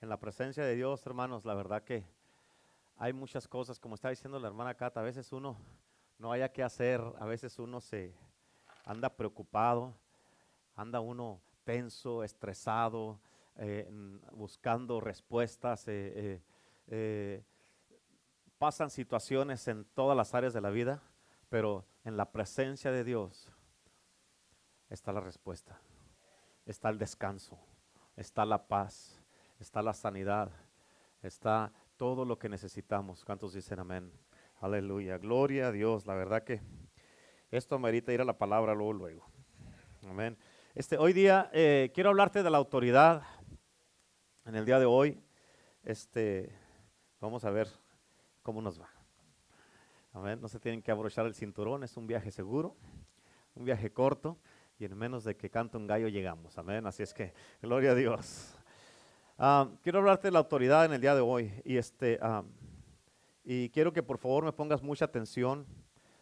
en la presencia de Dios, hermanos, la verdad que hay muchas cosas, como está diciendo la hermana Cata, a veces uno no haya qué hacer, a veces uno se anda preocupado, anda uno tenso, estresado, eh, buscando respuestas. Eh, eh, pasan situaciones en todas las áreas de la vida, pero en la presencia de Dios está la respuesta, está el descanso, está la paz, está la sanidad, está todo lo que necesitamos. ¿Cuántos dicen amén? Aleluya, gloria a Dios. La verdad que esto merita ir a la palabra luego, luego. Amén. Este, hoy día eh, quiero hablarte de la autoridad. En el día de hoy, este, vamos a ver cómo nos va. Amén. No se tienen que abrochar el cinturón, es un viaje seguro, un viaje corto y en menos de que cante un gallo llegamos. Amén. Así es que, gloria a Dios. Ah, quiero hablarte de la autoridad en el día de hoy y, este, ah, y quiero que por favor me pongas mucha atención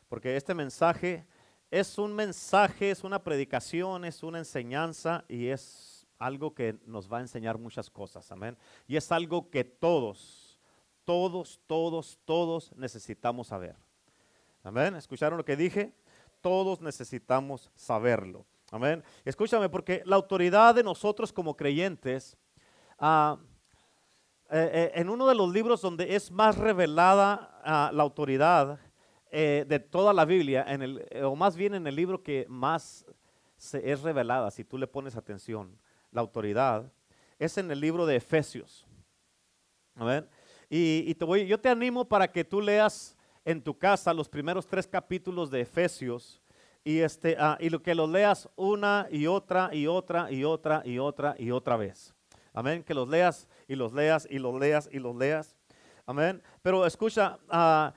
porque este mensaje es un mensaje, es una predicación, es una enseñanza y es algo que nos va a enseñar muchas cosas. Amén. Y es algo que todos, todos, todos, todos necesitamos saber. Amén. ¿Escucharon lo que dije? Todos necesitamos saberlo. Amén. Escúchame, porque la autoridad de nosotros como creyentes Ah, eh, eh, en uno de los libros donde es más revelada ah, la autoridad eh, de toda la Biblia, o más bien en el libro que más se es revelada, si tú le pones atención, la autoridad, es en el libro de Efesios. Y, te voy, yo te animo para que tú leas en tu casa los primeros tres capítulos de Efesios y, este, ah, y lo que los leas una y otra y otra y otra y otra y otra vez. Amén. Que los leas y los leas y los leas y los leas. Amén. Pero escucha, ah,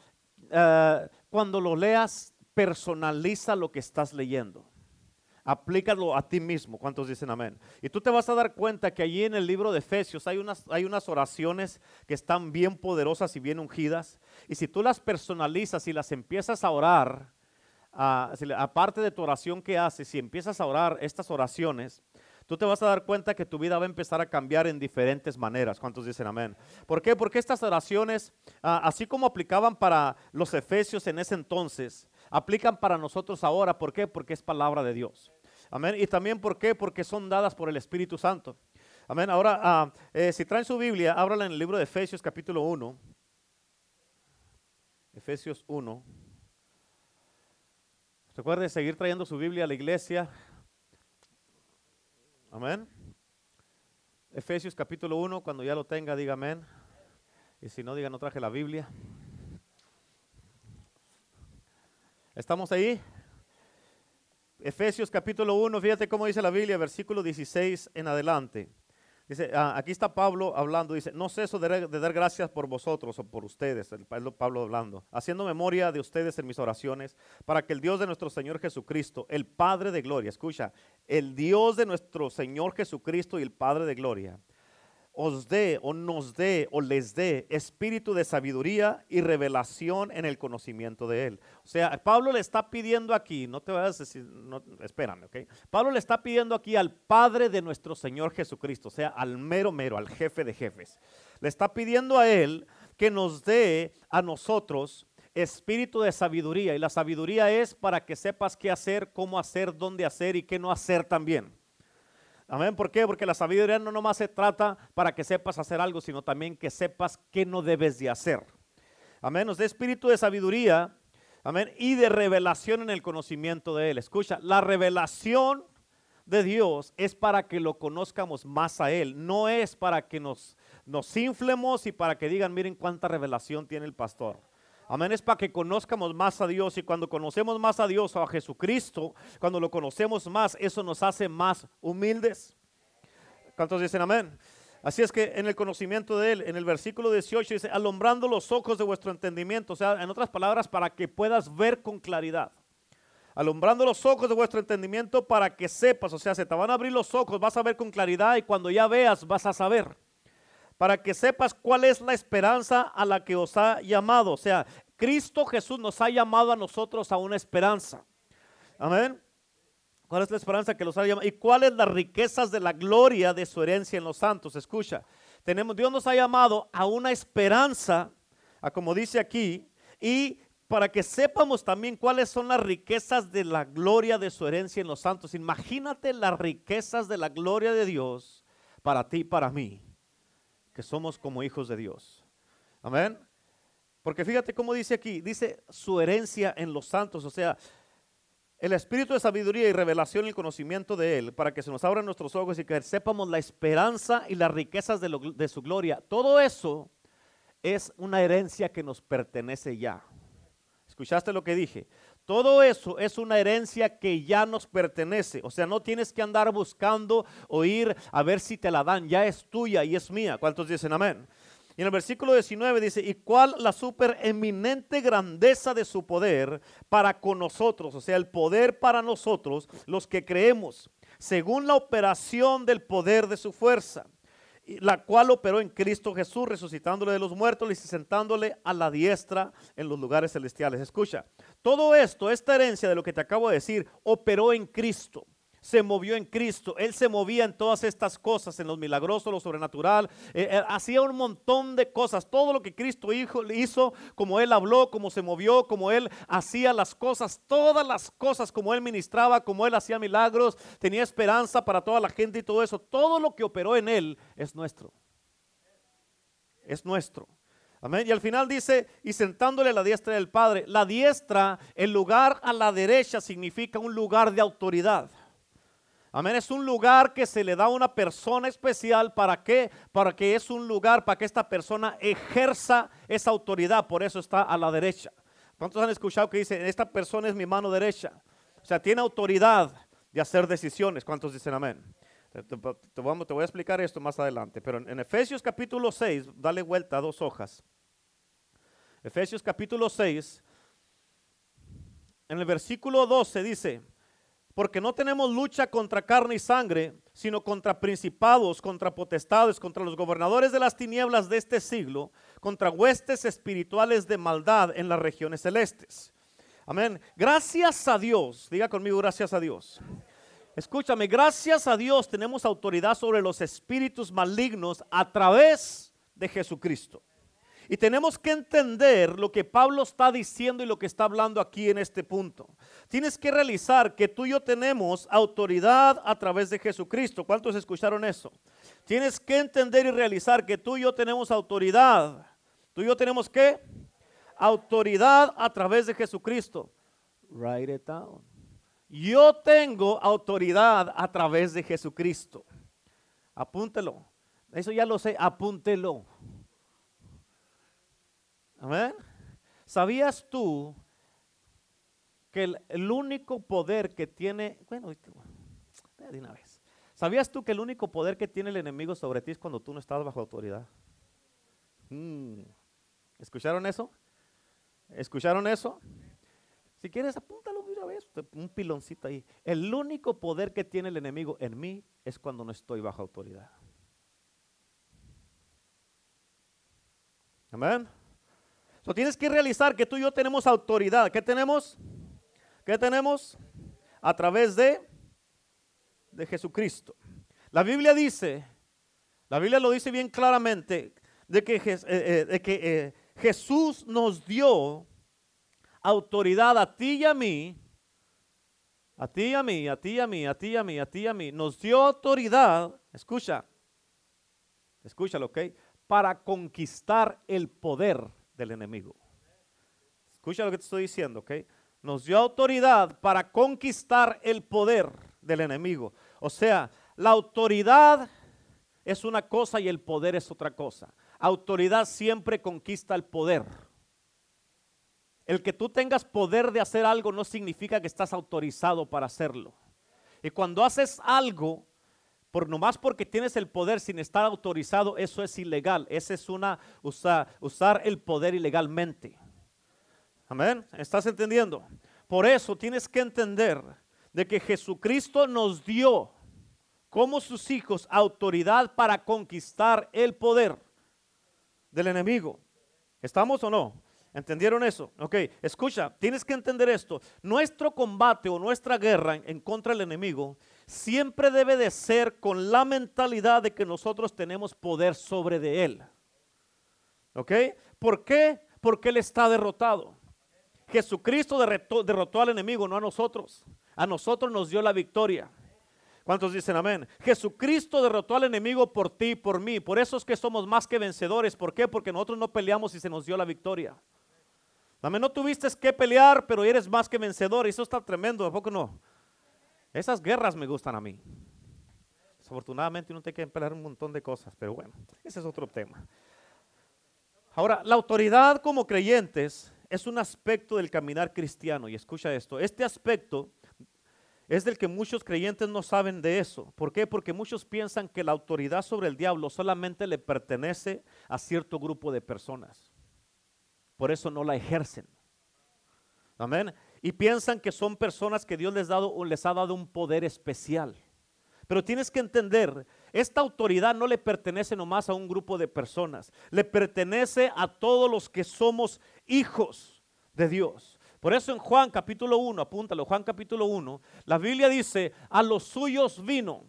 ah, cuando lo leas, personaliza lo que estás leyendo. Aplícalo a ti mismo. ¿Cuántos dicen amén? Y tú te vas a dar cuenta que allí en el libro de Efesios hay unas, hay unas oraciones que están bien poderosas y bien ungidas. Y si tú las personalizas y las empiezas a orar, ah, aparte de tu oración que haces, si empiezas a orar estas oraciones, tú te vas a dar cuenta que tu vida va a empezar a cambiar en diferentes maneras. ¿Cuántos dicen amén? ¿Por qué? Porque estas oraciones, ah, así como aplicaban para los efesios en ese entonces, aplican para nosotros ahora. ¿Por qué? Porque es palabra de Dios. Amén. Y también ¿por qué? Porque son dadas por el Espíritu Santo. Amén. Ahora, ah, eh, si traen su Biblia, ábrala en el libro de Efesios capítulo 1. Efesios 1. Recuerde seguir trayendo su Biblia a la iglesia. Amén. Efesios capítulo 1, cuando ya lo tenga, diga amén. Y si no, diga, no traje la Biblia. ¿Estamos ahí? Efesios capítulo 1, fíjate cómo dice la Biblia, versículo 16 en adelante. Dice, ah, aquí está Pablo hablando, dice, no ceso de, de, dar gracias por vosotros o por ustedes, el Pablo hablando, haciendo memoria de ustedes en mis oraciones, para que el Dios de nuestro Señor Jesucristo, el Padre de Gloria, escucha, el Dios de nuestro Señor Jesucristo y el Padre de Gloria, os dé o nos dé o les dé espíritu de sabiduría y revelación en el conocimiento de Él. O sea, Pablo le está pidiendo aquí, no te vayas a decir, espérame, ¿ok? Pablo le está pidiendo aquí al Padre de nuestro Señor Jesucristo, o sea, al mero mero, al jefe de jefes. Le está pidiendo a Él que nos dé a nosotros espíritu de sabiduría. Y la sabiduría es para que sepas qué hacer, cómo hacer, dónde hacer y qué no hacer también. Amén. ¿Por qué? Porque la sabiduría no nomás se trata para que sepas hacer algo, sino también que sepas qué no debes de hacer. Amén. Nos da espíritu de sabiduría. Amén. Y de revelación en el conocimiento de Él. Escucha, la revelación de Dios es para que lo conozcamos más a Él. No es para que nos, nos inflemos y para que digan, miren cuánta revelación tiene el pastor. Amén, es para que conozcamos más a Dios y cuando conocemos más a Dios o a Jesucristo, cuando lo conocemos más, eso nos hace más humildes. ¿Cuántos dicen amén? Así es que en el conocimiento de Él, en el versículo 18 dice, alumbrando los ojos de vuestro entendimiento, o sea, en otras palabras, para que puedas ver con claridad. Alumbrando los ojos de vuestro entendimiento para que sepas, o sea, se te van a abrir los ojos, vas a ver con claridad y cuando ya veas vas a saber para que sepas cuál es la esperanza a la que os ha llamado. O sea, Cristo Jesús nos ha llamado a nosotros a una esperanza. Amén. ¿Cuál es la esperanza que los ha llamado? ¿Y cuáles las riquezas de la gloria de su herencia en los santos? Escucha, tenemos, Dios nos ha llamado a una esperanza, a como dice aquí, y para que sepamos también cuáles son las riquezas de la gloria de su herencia en los santos. Imagínate las riquezas de la gloria de Dios para ti y para mí, que somos como hijos de Dios. Amén. Porque fíjate cómo dice aquí, dice su herencia en los santos, o sea, el espíritu de sabiduría y revelación y el conocimiento de Él, para que se nos abran nuestros ojos y que sepamos la esperanza y las riquezas de, de su gloria. Todo eso es una herencia que nos pertenece ya. ¿Escuchaste lo que dije? Todo eso es una herencia que ya nos pertenece. O sea, no tienes que andar buscando o ir a ver si te la dan. Ya es tuya y es mía. ¿Cuántos dicen amén? Y en el versículo 19 dice, ¿y cuál la supereminente grandeza de su poder para con nosotros? O sea, el poder para nosotros, los que creemos, según la operación del poder de su fuerza la cual operó en Cristo Jesús, resucitándole de los muertos y sentándole a la diestra en los lugares celestiales. Escucha, todo esto, esta herencia de lo que te acabo de decir, operó en Cristo se movió en Cristo. Él se movía en todas estas cosas, en los milagrosos, lo sobrenatural. Eh, eh, hacía un montón de cosas. Todo lo que Cristo hizo, hizo, como Él habló, como se movió, como Él hacía las cosas, todas las cosas, como Él ministraba, como Él hacía milagros, tenía esperanza para toda la gente y todo eso. Todo lo que operó en Él es nuestro. Es nuestro. Amén. Y al final dice, y sentándole a la diestra del Padre. La diestra, el lugar a la derecha significa un lugar de autoridad. Amén, es un lugar que se le da a una persona especial. ¿Para qué? Para que es un lugar para que esta persona ejerza esa autoridad. Por eso está a la derecha. ¿Cuántos han escuchado que dice, esta persona es mi mano derecha? O sea, tiene autoridad de hacer decisiones. ¿Cuántos dicen amén? Te, voy a explicar esto más adelante. Pero en, en Efesios capítulo 6, dale vuelta a dos hojas. Efesios capítulo 6, en el versículo 12 dice, porque no tenemos lucha contra carne y sangre, sino contra principados, contra potestades, contra los gobernadores de las tinieblas de este siglo, contra huestes espirituales de maldad en las regiones celestes. Amén. Gracias a Dios, diga conmigo, gracias a Dios. Escúchame, gracias a Dios tenemos autoridad sobre los espíritus malignos a través de Jesucristo. Y tenemos que entender lo que Pablo está diciendo y lo que está hablando aquí en este punto. Tienes que realizar que tú y yo tenemos autoridad a través de Jesucristo. ¿Cuántos escucharon eso? Tienes que entender y realizar que tú y yo tenemos autoridad. Tú y yo tenemos qué? Autoridad a través de Jesucristo. Write it down. Yo tengo autoridad a través de Jesucristo. Apúntelo. Eso ya lo sé, apúntelo. Amén. ¿Sabías tú que el, único poder que tiene, bueno. ¿Sabías tú que el único poder que tiene el enemigo sobre ti es cuando tú no estás bajo autoridad? Mm. ¿Escucharon eso? ¿Escucharon eso? Si quieres, apúntalo una vez, un piloncito ahí. El único poder que tiene el enemigo en mí es cuando no estoy bajo autoridad. Amén tienes que realizar que tú y yo tenemos autoridad. ¿Qué tenemos? ¿Qué tenemos? A través de, de Jesucristo. La Biblia dice, la Biblia lo dice bien claramente, de que, eh, eh, eh, Jesús nos dio autoridad a ti y a mí, a ti y a mí, a ti y a mí, a ti y a mí, a ti y a mí, nos dio autoridad, escucha, escúchalo, ¿ok? Para conquistar el poder del enemigo. Escucha lo que te estoy diciendo, ¿ok? Nos dio autoridad para conquistar el poder del enemigo. O sea, la autoridad es una cosa y el poder es otra cosa. Autoridad siempre conquista el poder. El que tú tengas poder de hacer algo no significa que estás autorizado para hacerlo. Y cuando haces algo, por nomás porque tienes el poder sin estar autorizado, eso es ilegal. Esa es una usar el poder ilegalmente. Amén. ¿Estás entendiendo? Por eso tienes que entender de que Jesucristo nos dio como sus hijos autoridad para conquistar el poder del enemigo. ¿Estamos o no? ¿Entendieron eso? Ok, escucha, tienes que entender esto. Nuestro combate o nuestra guerra en contra del enemigo siempre debe de ser con la mentalidad de que nosotros tenemos poder sobre de Él. ¿Ok? ¿Por qué? Porque Él está derrotado. Jesucristo derrotó, al enemigo, no a nosotros. A nosotros nos dio la victoria. ¿Cuántos dicen amén? Jesucristo derrotó al enemigo por ti y por mí. Por eso es que somos más que vencedores. ¿Por qué? Porque nosotros no peleamos y se nos dio la victoria. Amén. No tuviste que pelear, pero eres más que vencedor. Y eso está tremendo. ¿A poco no? Esas guerras me gustan a mí. Desafortunadamente uno tiene que pelear un montón de cosas. Pero bueno, ese es otro tema. Ahora, la autoridad como creyentes es un aspecto del caminar cristiano. Y escucha esto. Este aspecto es del que muchos creyentes no saben de eso. ¿Por qué? Porque muchos piensan que la autoridad sobre el diablo solamente le pertenece a cierto grupo de personas. Por eso no la ejercen. Amén. Y piensan que son personas que Dios les, dado, les ha dado un poder especial. Pero tienes que entender, esta autoridad no le pertenece nomás a un grupo de personas, le pertenece a todos los que somos hijos de Dios. Por eso en Juan capítulo 1, apúntalo, Juan capítulo 1, la Biblia dice, a los suyos vino.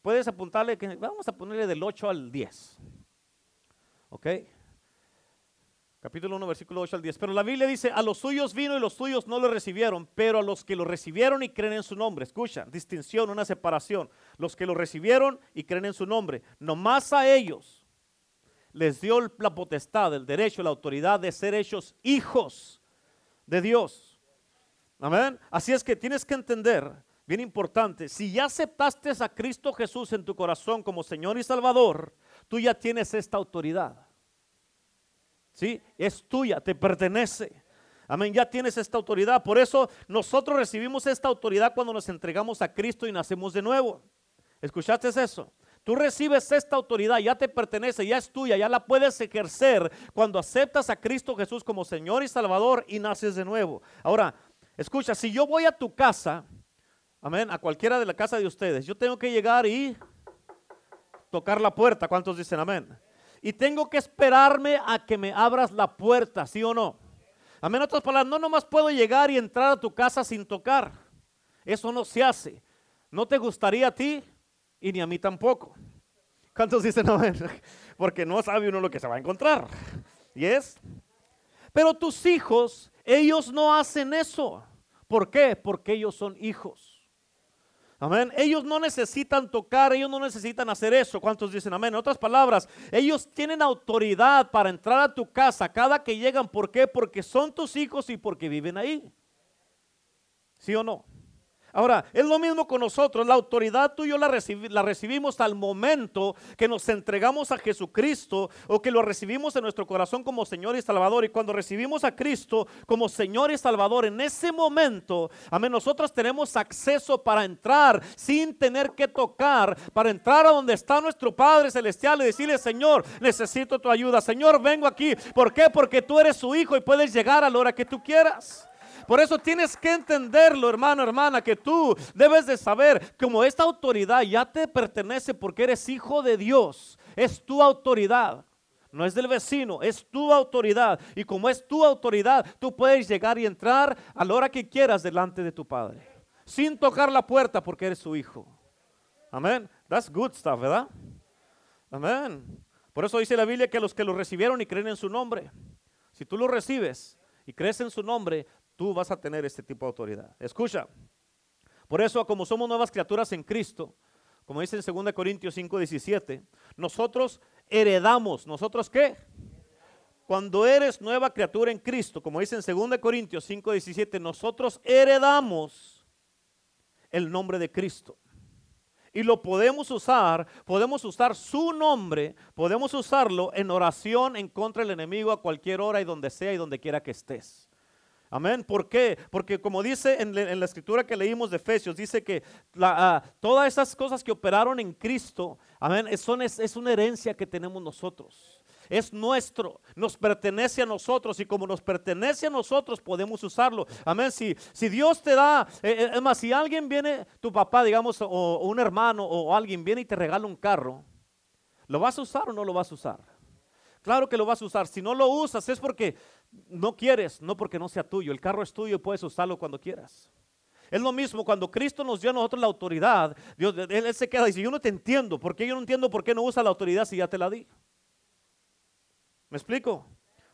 Puedes apuntarle, que vamos a ponerle del 8 al 10. ¿Ok? Capítulo 1, versículo 8 al 10. Pero la Biblia dice, a los suyos vino y los suyos no lo recibieron, pero a los que lo recibieron y creen en su nombre. Escucha, distinción, una separación. Los que lo recibieron y creen en su nombre. Nomás a ellos les dio la potestad, el derecho, la autoridad de ser hechos hijos de Dios. Amén. Así es que tienes que entender, bien importante, si ya aceptaste a Cristo Jesús en tu corazón como Señor y Salvador, tú ya tienes esta autoridad. ¿Sí? Es tuya, te pertenece. Amén, ya tienes esta autoridad. Por eso nosotros recibimos esta autoridad cuando nos entregamos a Cristo y nacemos de nuevo. ¿Escuchaste eso? Tú recibes esta autoridad, ya te pertenece, ya es tuya, ya la puedes ejercer cuando aceptas a Cristo Jesús como Señor y Salvador y naces de nuevo. Ahora, escucha, si yo voy a tu casa, amén, a cualquiera de la casa de ustedes, yo tengo que llegar y tocar la puerta. ¿Cuántos dicen amén? Y tengo que esperarme a que me abras la puerta, ¿sí o no? Amén, otras palabras, no nomás puedo llegar y entrar a tu casa sin tocar. Eso no se hace. ¿No te gustaría a ti? y ni a mí tampoco. ¿Cuántos dicen? Porque no sabe uno lo que se va a encontrar. ¿Y es? Pero tus hijos, ellos no hacen eso. ¿Por qué? Porque ellos son hijos. Amén. Ellos no necesitan tocar, ellos no necesitan hacer eso. ¿Cuántos dicen amén? En otras palabras, ellos tienen autoridad para entrar a tu casa cada que llegan. ¿Por qué? Porque son tus hijos y porque viven ahí. ¿Sí o no? Ahora, es lo mismo con nosotros. La autoridad tú y yo la, la recibimos al momento que nos entregamos a Jesucristo o que lo recibimos en nuestro corazón como Señor y Salvador. Y cuando recibimos a Cristo como Señor y Salvador, en ese momento, amén, nosotros tenemos acceso para entrar sin tener que tocar, para entrar a donde está nuestro Padre Celestial y decirle, Señor, necesito tu ayuda. Señor, vengo aquí. ¿Por qué? Porque tú eres su hijo y puedes llegar a la hora que tú quieras. Por eso tienes que entenderlo, hermano, hermana, que tú debes de saber como esta autoridad ya te pertenece porque eres hijo de Dios. Es tu autoridad. No es del vecino, es tu autoridad. Y como es tu autoridad, tú puedes llegar y entrar a la hora que quieras delante de tu Padre. Sin tocar la puerta porque eres su hijo. Amén. That's good stuff, ¿verdad? Amén. Por eso dice la Biblia que los que lo recibieron y creen en su nombre, si tú lo recibes y crees en su nombre, tú vas a tener este tipo de autoridad. Escucha, por eso como somos nuevas criaturas en Cristo, como dice en 2 Corintios 5, 17, nosotros heredamos, ¿nosotros qué? Cuando eres nueva criatura en Cristo, como dice en 2 Corintios 5, 17, nosotros heredamos el nombre de Cristo. Y lo podemos usar, podemos usar su nombre, podemos usarlo en oración en contra del enemigo a cualquier hora y donde sea y donde quiera que estés. Amén. ¿Por qué? Porque como dice en, la escritura que leímos de Efesios, dice que ah, todas esas cosas que operaron en Cristo, amén, son, es, es, una herencia que tenemos nosotros. Es nuestro, nos pertenece a nosotros y como nos pertenece a nosotros podemos usarlo. Amén. Si, si Dios te da, eh, eh, es más, si alguien viene, tu papá, digamos, o, o un hermano o alguien viene y te regala un carro, ¿lo vas a usar o no lo vas a usar? Claro que lo vas a usar. Si no lo usas es porque no quieres, no porque no sea tuyo. El carro es tuyo y puedes usarlo cuando quieras. Es lo mismo cuando Cristo nos dio a nosotros la autoridad, Dios, él, se queda y dice, yo no te entiendo, ¿por qué yo no entiendo por qué no usa la autoridad si ya te la di? ¿Me explico?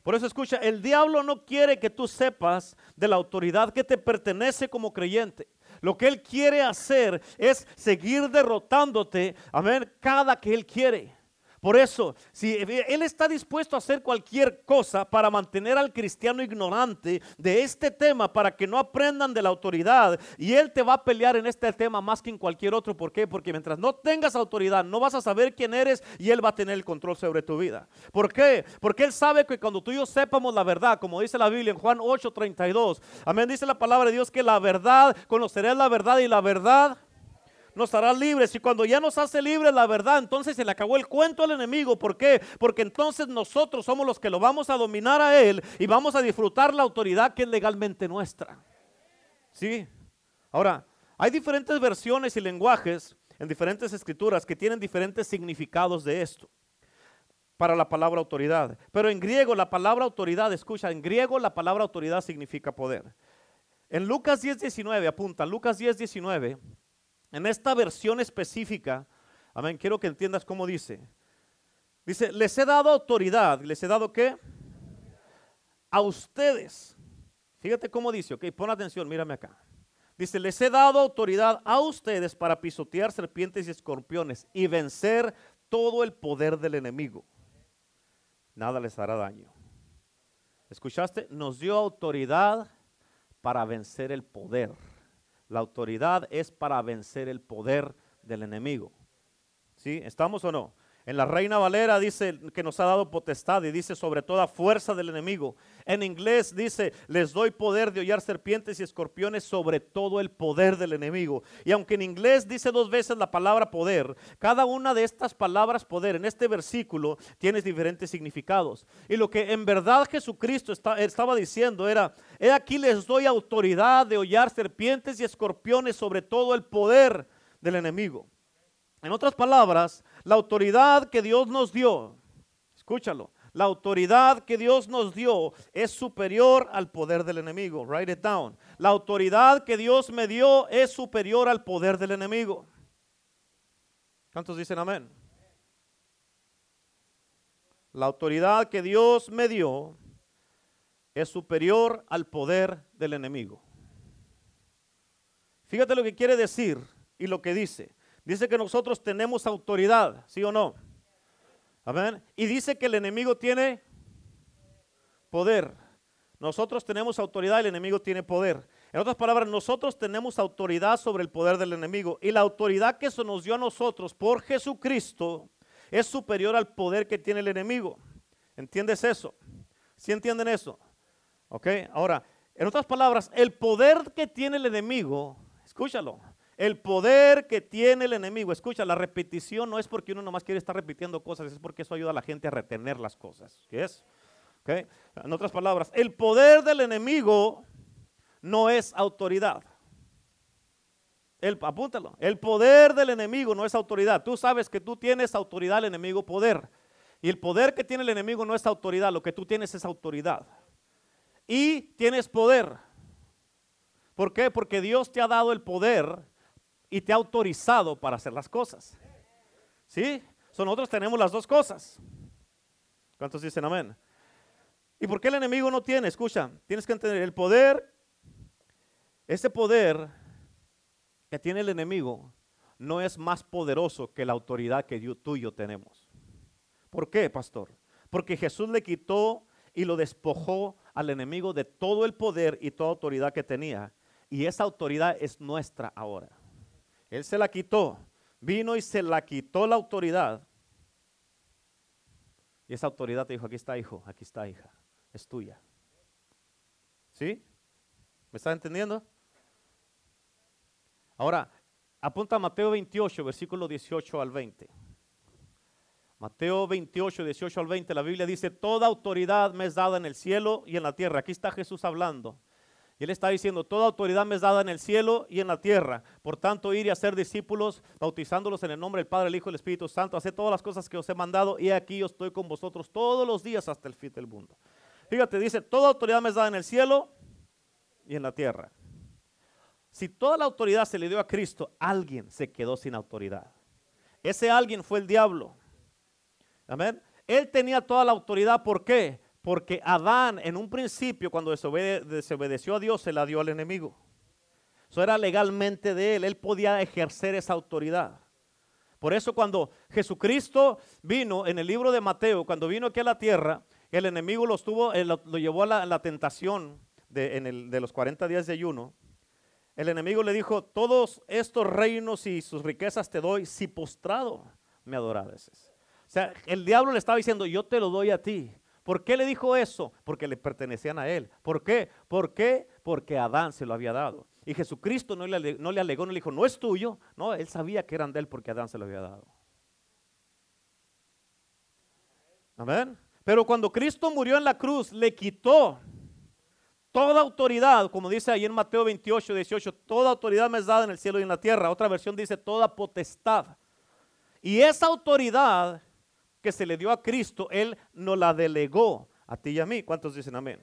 Por eso escucha, el diablo no quiere que tú sepas de la autoridad que te pertenece como creyente. Lo que él quiere hacer es seguir derrotándote, amén, cada que él quiere. Por eso, si Él está dispuesto a hacer cualquier cosa para mantener al cristiano ignorante de este tema, para que no aprendan de la autoridad, y Él te va a pelear en este tema más que en cualquier otro. ¿Por qué? Porque mientras no tengas autoridad, no vas a saber quién eres y Él va a tener el control sobre tu vida. ¿Por qué? Porque Él sabe que cuando tú y yo sepamos la verdad, como dice la Biblia en Juan 8:32, amén, dice la palabra de Dios que la verdad, conocerás la verdad y la verdad nos hará libres. Y cuando ya nos hace libres la verdad, entonces se le acabó el cuento al enemigo. ¿Por qué? Porque entonces nosotros somos los que lo vamos a dominar a él y vamos a disfrutar la autoridad que es legalmente nuestra. ¿Sí? Ahora, hay diferentes versiones y lenguajes en diferentes escrituras que tienen diferentes significados de esto para la palabra autoridad. Pero en griego la palabra autoridad, escucha, en griego la palabra autoridad significa poder. En Lucas 10, 19, apunta, Lucas 10, 19, en esta versión específica, amén, quiero que entiendas cómo dice. Dice, les he dado autoridad. ¿Les he dado qué? A ustedes. Fíjate cómo dice, ok, pon atención, mírame acá. Dice, les he dado autoridad a ustedes para pisotear serpientes y escorpiones y vencer todo el poder del enemigo. Nada les hará daño. ¿Escuchaste? Nos dio autoridad para vencer el poder. La autoridad es para vencer el poder del enemigo. ¿Sí? ¿Estamos o no? En la Reina Valera dice que nos ha dado potestad y dice sobre toda fuerza del enemigo. En inglés dice, les doy poder de hollar serpientes y escorpiones sobre todo el poder del enemigo. Y aunque en inglés dice dos veces la palabra poder, cada una de estas palabras poder en este versículo tiene diferentes significados. Y lo que en verdad Jesucristo estaba diciendo era, he aquí les doy autoridad de hollar serpientes y escorpiones sobre todo el poder del enemigo. En otras palabras, la autoridad que Dios nos dio, escúchalo, la autoridad que Dios nos dio es superior al poder del enemigo. Write it down. La autoridad que Dios me dio es superior al poder del enemigo. ¿Cuántos dicen amén? La autoridad que Dios me dio es superior al poder del enemigo. Fíjate lo que quiere decir y lo que dice. Dice que nosotros tenemos autoridad, ¿sí o no? Amén. Y dice que el enemigo tiene poder. Nosotros tenemos autoridad, el enemigo tiene poder. En otras palabras, nosotros tenemos autoridad sobre el poder del enemigo. Y la autoridad que se nos dio a nosotros por Jesucristo es superior al poder que tiene el enemigo. ¿Entiendes eso? ¿Sí entienden eso? ¿Ok? Ahora, en otras palabras, el poder que tiene el enemigo, escúchalo, el poder que tiene el enemigo. Escucha, la repetición no es porque uno nomás quiere estar repitiendo cosas, es porque eso ayuda a la gente a retener las cosas. ¿Qué es? En otras palabras, el poder del enemigo no es autoridad. El, apúntalo. El poder del enemigo no es autoridad. Tú sabes que tú tienes autoridad, el enemigo poder. Y el poder que tiene el enemigo no es autoridad, lo que tú tienes es autoridad. Y tienes poder. ¿Por qué? Porque Dios te ha dado el poder y te ha autorizado para hacer las cosas. ¿Sí? So, nosotros tenemos las dos cosas. ¿Cuántos dicen amén? ¿Y por qué el enemigo no tiene? Escucha, tienes que entender, el poder, ese poder que tiene el enemigo no es más poderoso que la autoridad que tú y yo tenemos. ¿Por qué, pastor? Porque Jesús le quitó y lo despojó al enemigo de todo el poder y toda autoridad que tenía. Y esa autoridad es nuestra ahora. Él se la quitó. Vino y se la quitó la autoridad. Y esa autoridad te dijo, aquí está hijo, aquí está hija, es tuya. ¿Sí? ¿Me estás entendiendo? Ahora, apunta a Mateo 28, versículo 18 al 20. Mateo 28, 18 al 20, la Biblia dice, toda autoridad me es dada en el cielo y en la tierra. Aquí está Jesús hablando. Él está diciendo, toda autoridad me es dada en el cielo y en la tierra. Por tanto, ir y hacer discípulos, bautizándolos en el nombre del Padre, el Hijo y el Espíritu Santo. Hacer todas las cosas que os he mandado y aquí yo estoy con vosotros todos los días hasta el fin del mundo. Fíjate, dice, toda autoridad me es dada en el cielo y en la tierra. Si toda la autoridad se le dio a Cristo, alguien se quedó sin autoridad. Ese alguien fue el diablo. Amén. Él tenía toda la autoridad. ¿Por qué? Porque Adán en un principio, cuando desobedeció a Dios, se la dio al enemigo. Eso era legalmente de él. Él podía ejercer esa autoridad. Por eso cuando Jesucristo vino en el libro de Mateo, cuando vino aquí a la tierra, el enemigo lo, estuvo, lo, llevó a la, tentación de, de los 40 días de ayuno. El enemigo le dijo, todos estos reinos y sus riquezas te doy si postrado me adorases. O sea, el diablo le estaba diciendo, yo te lo doy a ti. ¿Por qué le dijo eso? Porque le pertenecían a él. ¿Por qué? ¿Por qué? Porque Adán se lo había dado. Y Jesucristo no le, no le alegó, no le dijo, no es tuyo. No, él sabía que eran de él porque Adán se lo había dado. Amén. Pero cuando Cristo murió en la cruz, le quitó toda autoridad, como dice ahí en Mateo 28, 18, toda autoridad me es dada en el cielo y en la tierra. Otra versión dice toda potestad. Y esa autoridad que se le dio a Cristo, Él nos la delegó a ti y a mí. ¿Cuántos dicen amén?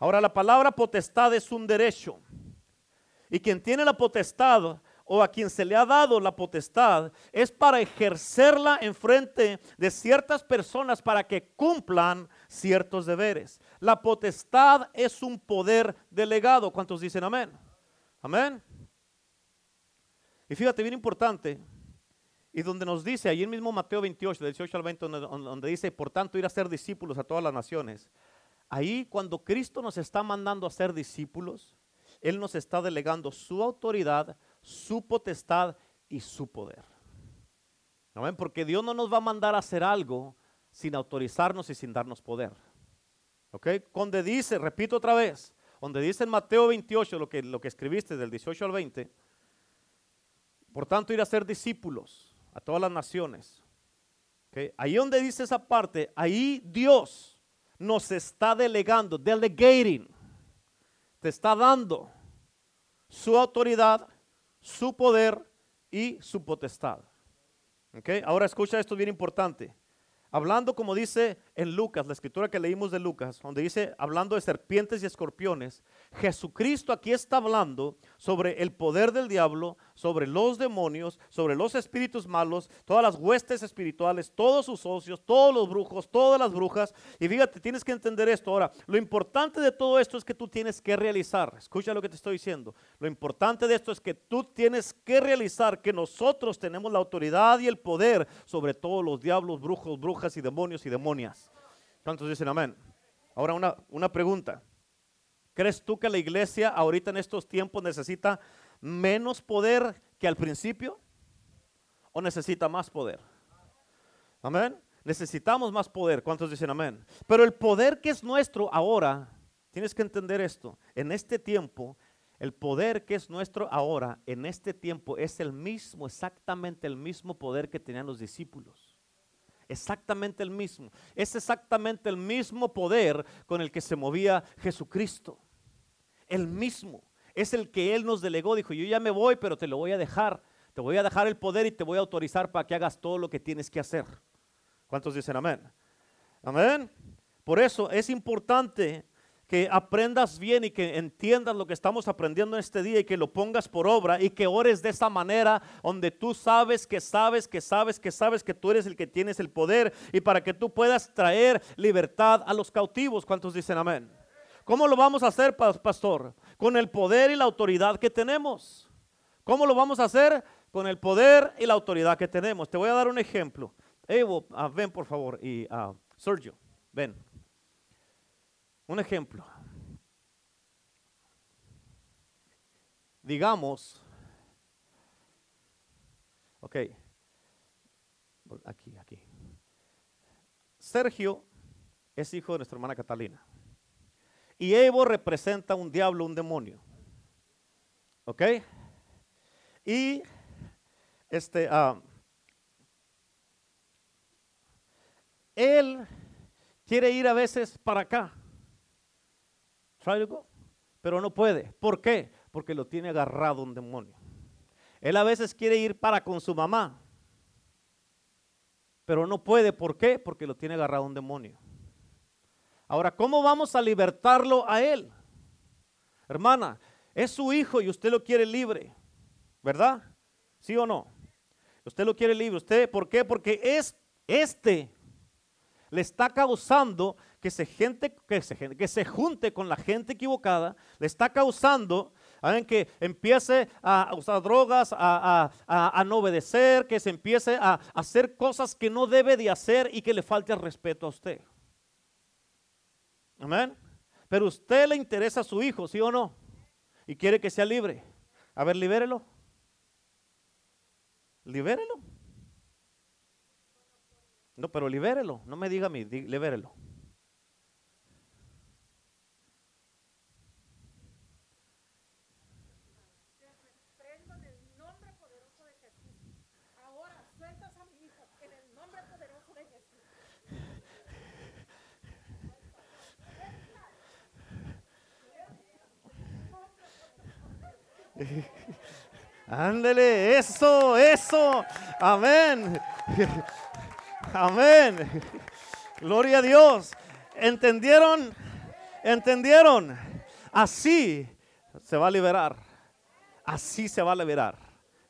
Ahora la palabra potestad es un derecho. Y quien tiene la potestad o a quien se le ha dado la potestad es para ejercerla en frente de ciertas personas para que cumplan ciertos deberes. La potestad es un poder delegado. ¿Cuántos dicen amén? Amén. Y fíjate, bien importante, y donde nos dice, en mismo Mateo 28, del 18 al 20, donde, dice, por tanto, ir a ser discípulos a todas las naciones. Ahí cuando Cristo nos está mandando a ser discípulos, él nos está delegando su autoridad, su potestad y su poder. ¿No Porque Dios no nos va a mandar a hacer algo sin autorizarnos y sin darnos poder. ¿Ok? Donde dice, repito otra vez, donde dice en Mateo 28, lo que, lo que escribiste del 18 al 20, por tanto ir a ser discípulos a todas las naciones. ¿Okay? Ahí donde dice esa parte, ahí Dios nos está delegando, delegating te está dando su autoridad, su poder y su potestad. ¿Okay? Ahora escucha esto bien importante. Hablando como dice en Lucas, la escritura que leímos de Lucas, donde dice, hablando de serpientes y escorpiones, Jesucristo aquí está hablando sobre el poder del diablo, sobre los demonios, sobre los espíritus malos, todas las huestes espirituales, todos sus socios, todos los brujos, todas las brujas. Y fíjate, tienes que entender esto. Ahora, lo importante de todo esto es que tú tienes que realizar, escucha lo que te estoy diciendo, lo importante de esto es que tú tienes que realizar que nosotros tenemos la autoridad y el poder sobre todos los diablos, brujos, brujas y demonios y demonias. ¿Cuántos dicen amén? Ahora una, una pregunta. ¿Crees tú que la iglesia ahorita en estos tiempos necesita menos poder que al principio? ¿O necesita más poder? Amén. Necesitamos más poder. ¿Cuántos dicen amén? Pero el poder que es nuestro ahora, tienes que entender esto, en este tiempo, el poder que es nuestro ahora, en este tiempo, es el mismo, exactamente el mismo poder que tenían los discípulos exactamente el mismo. Es exactamente el mismo poder con el que se movía Jesucristo. El mismo. Es el que Él nos delegó. Dijo, yo ya me voy, pero te lo voy a dejar. Te voy a dejar el poder y te voy a autorizar para que hagas todo lo que tienes que hacer. ¿Cuántos dicen amén? Amén. Por eso es importante que aprendas bien y que entiendas lo que estamos aprendiendo en este día y que lo pongas por obra y que ores de esa manera donde tú sabes que sabes que sabes que sabes que tú eres el que tienes el poder y para que tú puedas traer libertad a los cautivos. ¿Cuántos dicen amén? ¿Cómo lo vamos a hacer, pastor? Con el poder y la autoridad que tenemos. ¿Cómo lo vamos a hacer? Con el poder y la autoridad que tenemos. Te voy a dar un ejemplo. Evo, ah, ven por favor y uh, Sergio, ven. Un ejemplo. Digamos, ok, aquí, aquí. Sergio es hijo de nuestra hermana Catalina. Y Evo representa un diablo, un demonio. ¿Ok? Y este, uh, él quiere ir a veces para acá pero no puede. ¿Por qué? Porque lo tiene agarrado un demonio. Él a veces quiere ir para con su mamá, pero no puede. ¿Por qué? Porque lo tiene agarrado un demonio. Ahora, ¿cómo vamos a libertarlo a él? Hermana, Es su hijo y usted lo quiere libre, ¿verdad? ¿Sí o no? Usted lo quiere libre. ¿Usted por qué? Porque es este le está causando que se, gente, que se, que se junte con la gente equivocada, le está causando que empiece a usar drogas, a, no obedecer, que se empiece a hacer cosas que no debe de hacer y que le falte el respeto a usted. Amén. Pero usted le interesa a su hijo, ¿sí o no? Y quiere que sea libre. A ver, libérelo. Libérelo. No, pero libérelo. No me diga a mí, libérelo. Ándele, eso, eso. Amén. Amén. Gloria a Dios. ¿Entendieron? ¿Entendieron? Así se va a liberar. Así se va a liberar.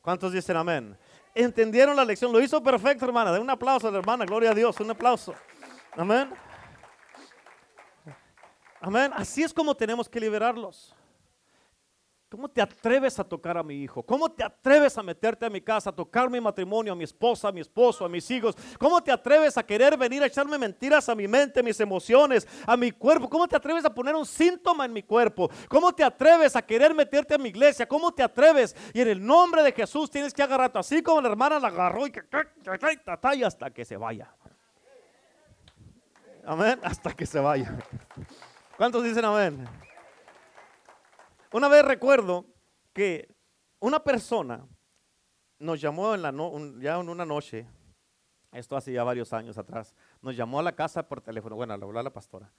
¿Cuántos dicen amén? ¿Entendieron la lección? Lo hizo perfecto, hermana. De un aplauso a la hermana. Gloria a Dios. Un aplauso. Amén. Amén. Así es como tenemos que liberarlos. ¿Cómo te atreves a tocar a mi hijo? ¿Cómo te atreves a meterte a mi casa, a tocar mi matrimonio, a mi esposa, a mi esposo, a mis hijos? ¿Cómo te atreves a querer venir a echarme mentiras a mi mente, a mis emociones, a mi cuerpo? ¿Cómo te atreves a poner un síntoma en mi cuerpo? ¿Cómo te atreves a querer meterte a mi iglesia? ¿Cómo te atreves? Y en el nombre de Jesús tienes que agarrarte así como la hermana la agarró y que hasta que se vaya. Amén, hasta que se vaya. ¿Cuántos dicen amén? Una vez recuerdo que una persona nos llamó en la ya en una noche, esto hace ya varios años atrás, nos llamó a la casa por teléfono, bueno, le habló a la pastora.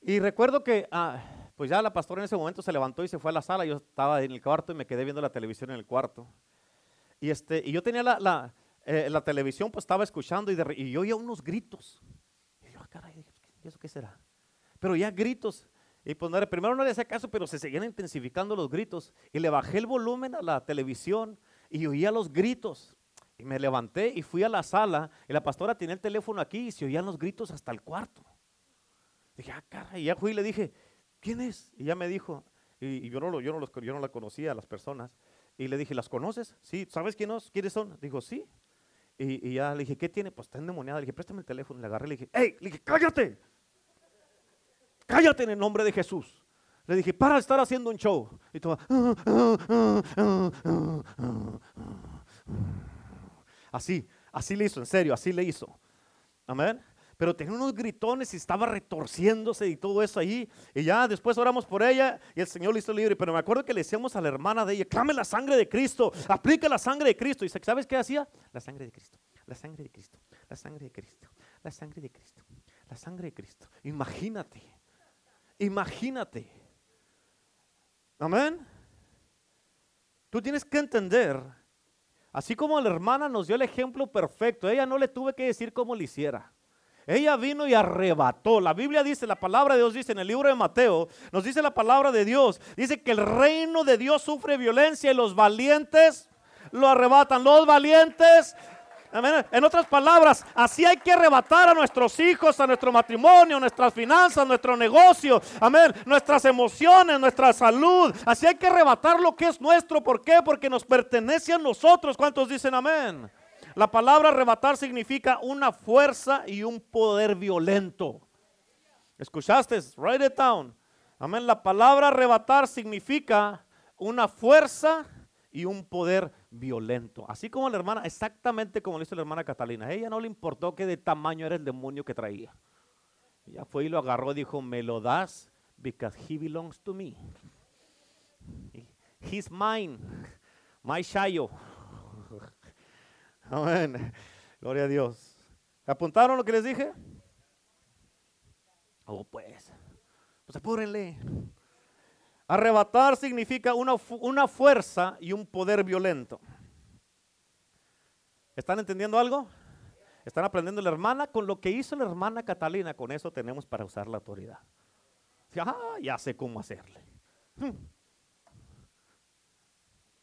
Y recuerdo que, ah, pues ya la pastora en ese momento se levantó y se fue a la sala, yo estaba en el cuarto y me quedé viendo la televisión en el cuarto. Y, este, y yo tenía la, la, eh, la televisión, pues estaba escuchando y, y, yo oía unos gritos. Y yo, ah, caray, ¿eso qué será? Pero ya gritos. Y pues no, primero no le hacía caso, pero se seguían intensificando los gritos. Y le bajé el volumen a la televisión y oía los gritos. Y me levanté y fui a la sala. Y la pastora tenía el teléfono aquí y se oían los gritos hasta el cuarto. Dije, ah, cara. Y ya fui y le dije, ¿quién es? Y ya me dijo, y, yo, no yo, no los, yo no la conocía a las personas. Y le dije, ¿las conoces? Sí, ¿sabes quiénes, quiénes son? Dijo, sí. Y, ya le dije, ¿qué tiene? Pues está endemoniada. Le dije, préstame el teléfono. Le agarré y le dije, ¡Ey! Le dije, ¡cállate! Cállate en el nombre de Jesús. Le dije, para de estar haciendo un show. Y todo, así, así le hizo, en serio, así le hizo. Amén. Pero tenía unos gritones y estaba retorciéndose y todo eso ahí. Y ya después oramos por ella y el Señor le hizo libre. Pero me acuerdo que le decíamos a la hermana de ella, clame la sangre de Cristo, aplica la sangre de Cristo. Y ¿sabes qué hacía? La sangre de Cristo, la sangre de Cristo, la sangre de Cristo, la sangre de Cristo, la sangre de Cristo. Imagínate. Imagínate. Amén. Tú tienes que entender, así como la hermana nos dio el ejemplo perfecto, ella no le tuve que decir cómo le hiciera. Ella vino y arrebató. La Biblia dice, la palabra de Dios dice en el libro de Mateo, nos dice la palabra de Dios, dice que el reino de Dios sufre violencia y los valientes lo arrebatan. Los valientes en otras palabras, así hay que arrebatar a nuestros hijos, a nuestro matrimonio, nuestras finanzas, nuestro negocio, amén, nuestras emociones, nuestra salud. Así hay que arrebatar lo que es nuestro. ¿Por qué? Porque nos pertenece a nosotros. ¿Cuántos dicen amén? La palabra arrebatar significa una fuerza y un poder violento. ¿Escuchaste? Write it down. Amén. La palabra arrebatar significa una fuerza y un poder violento. Así como la hermana, exactamente como lo hizo la hermana Catalina. Ella no le importó qué de tamaño era el demonio que traía. Ella fue y lo agarró y dijo, me lo das because he belongs to me. He's mine, my shayo. Amén. Gloria a Dios. ¿Apuntaron lo que les dije? Oh, pues. Pues apúrenle. Arrebatar significa una, una fuerza y un poder violento. ¿Están entendiendo algo? ¿Están aprendiendo la hermana? Con lo que hizo la hermana Catalina, con eso tenemos para usar la autoridad. Ah, ya sé cómo hacerle. Hmm.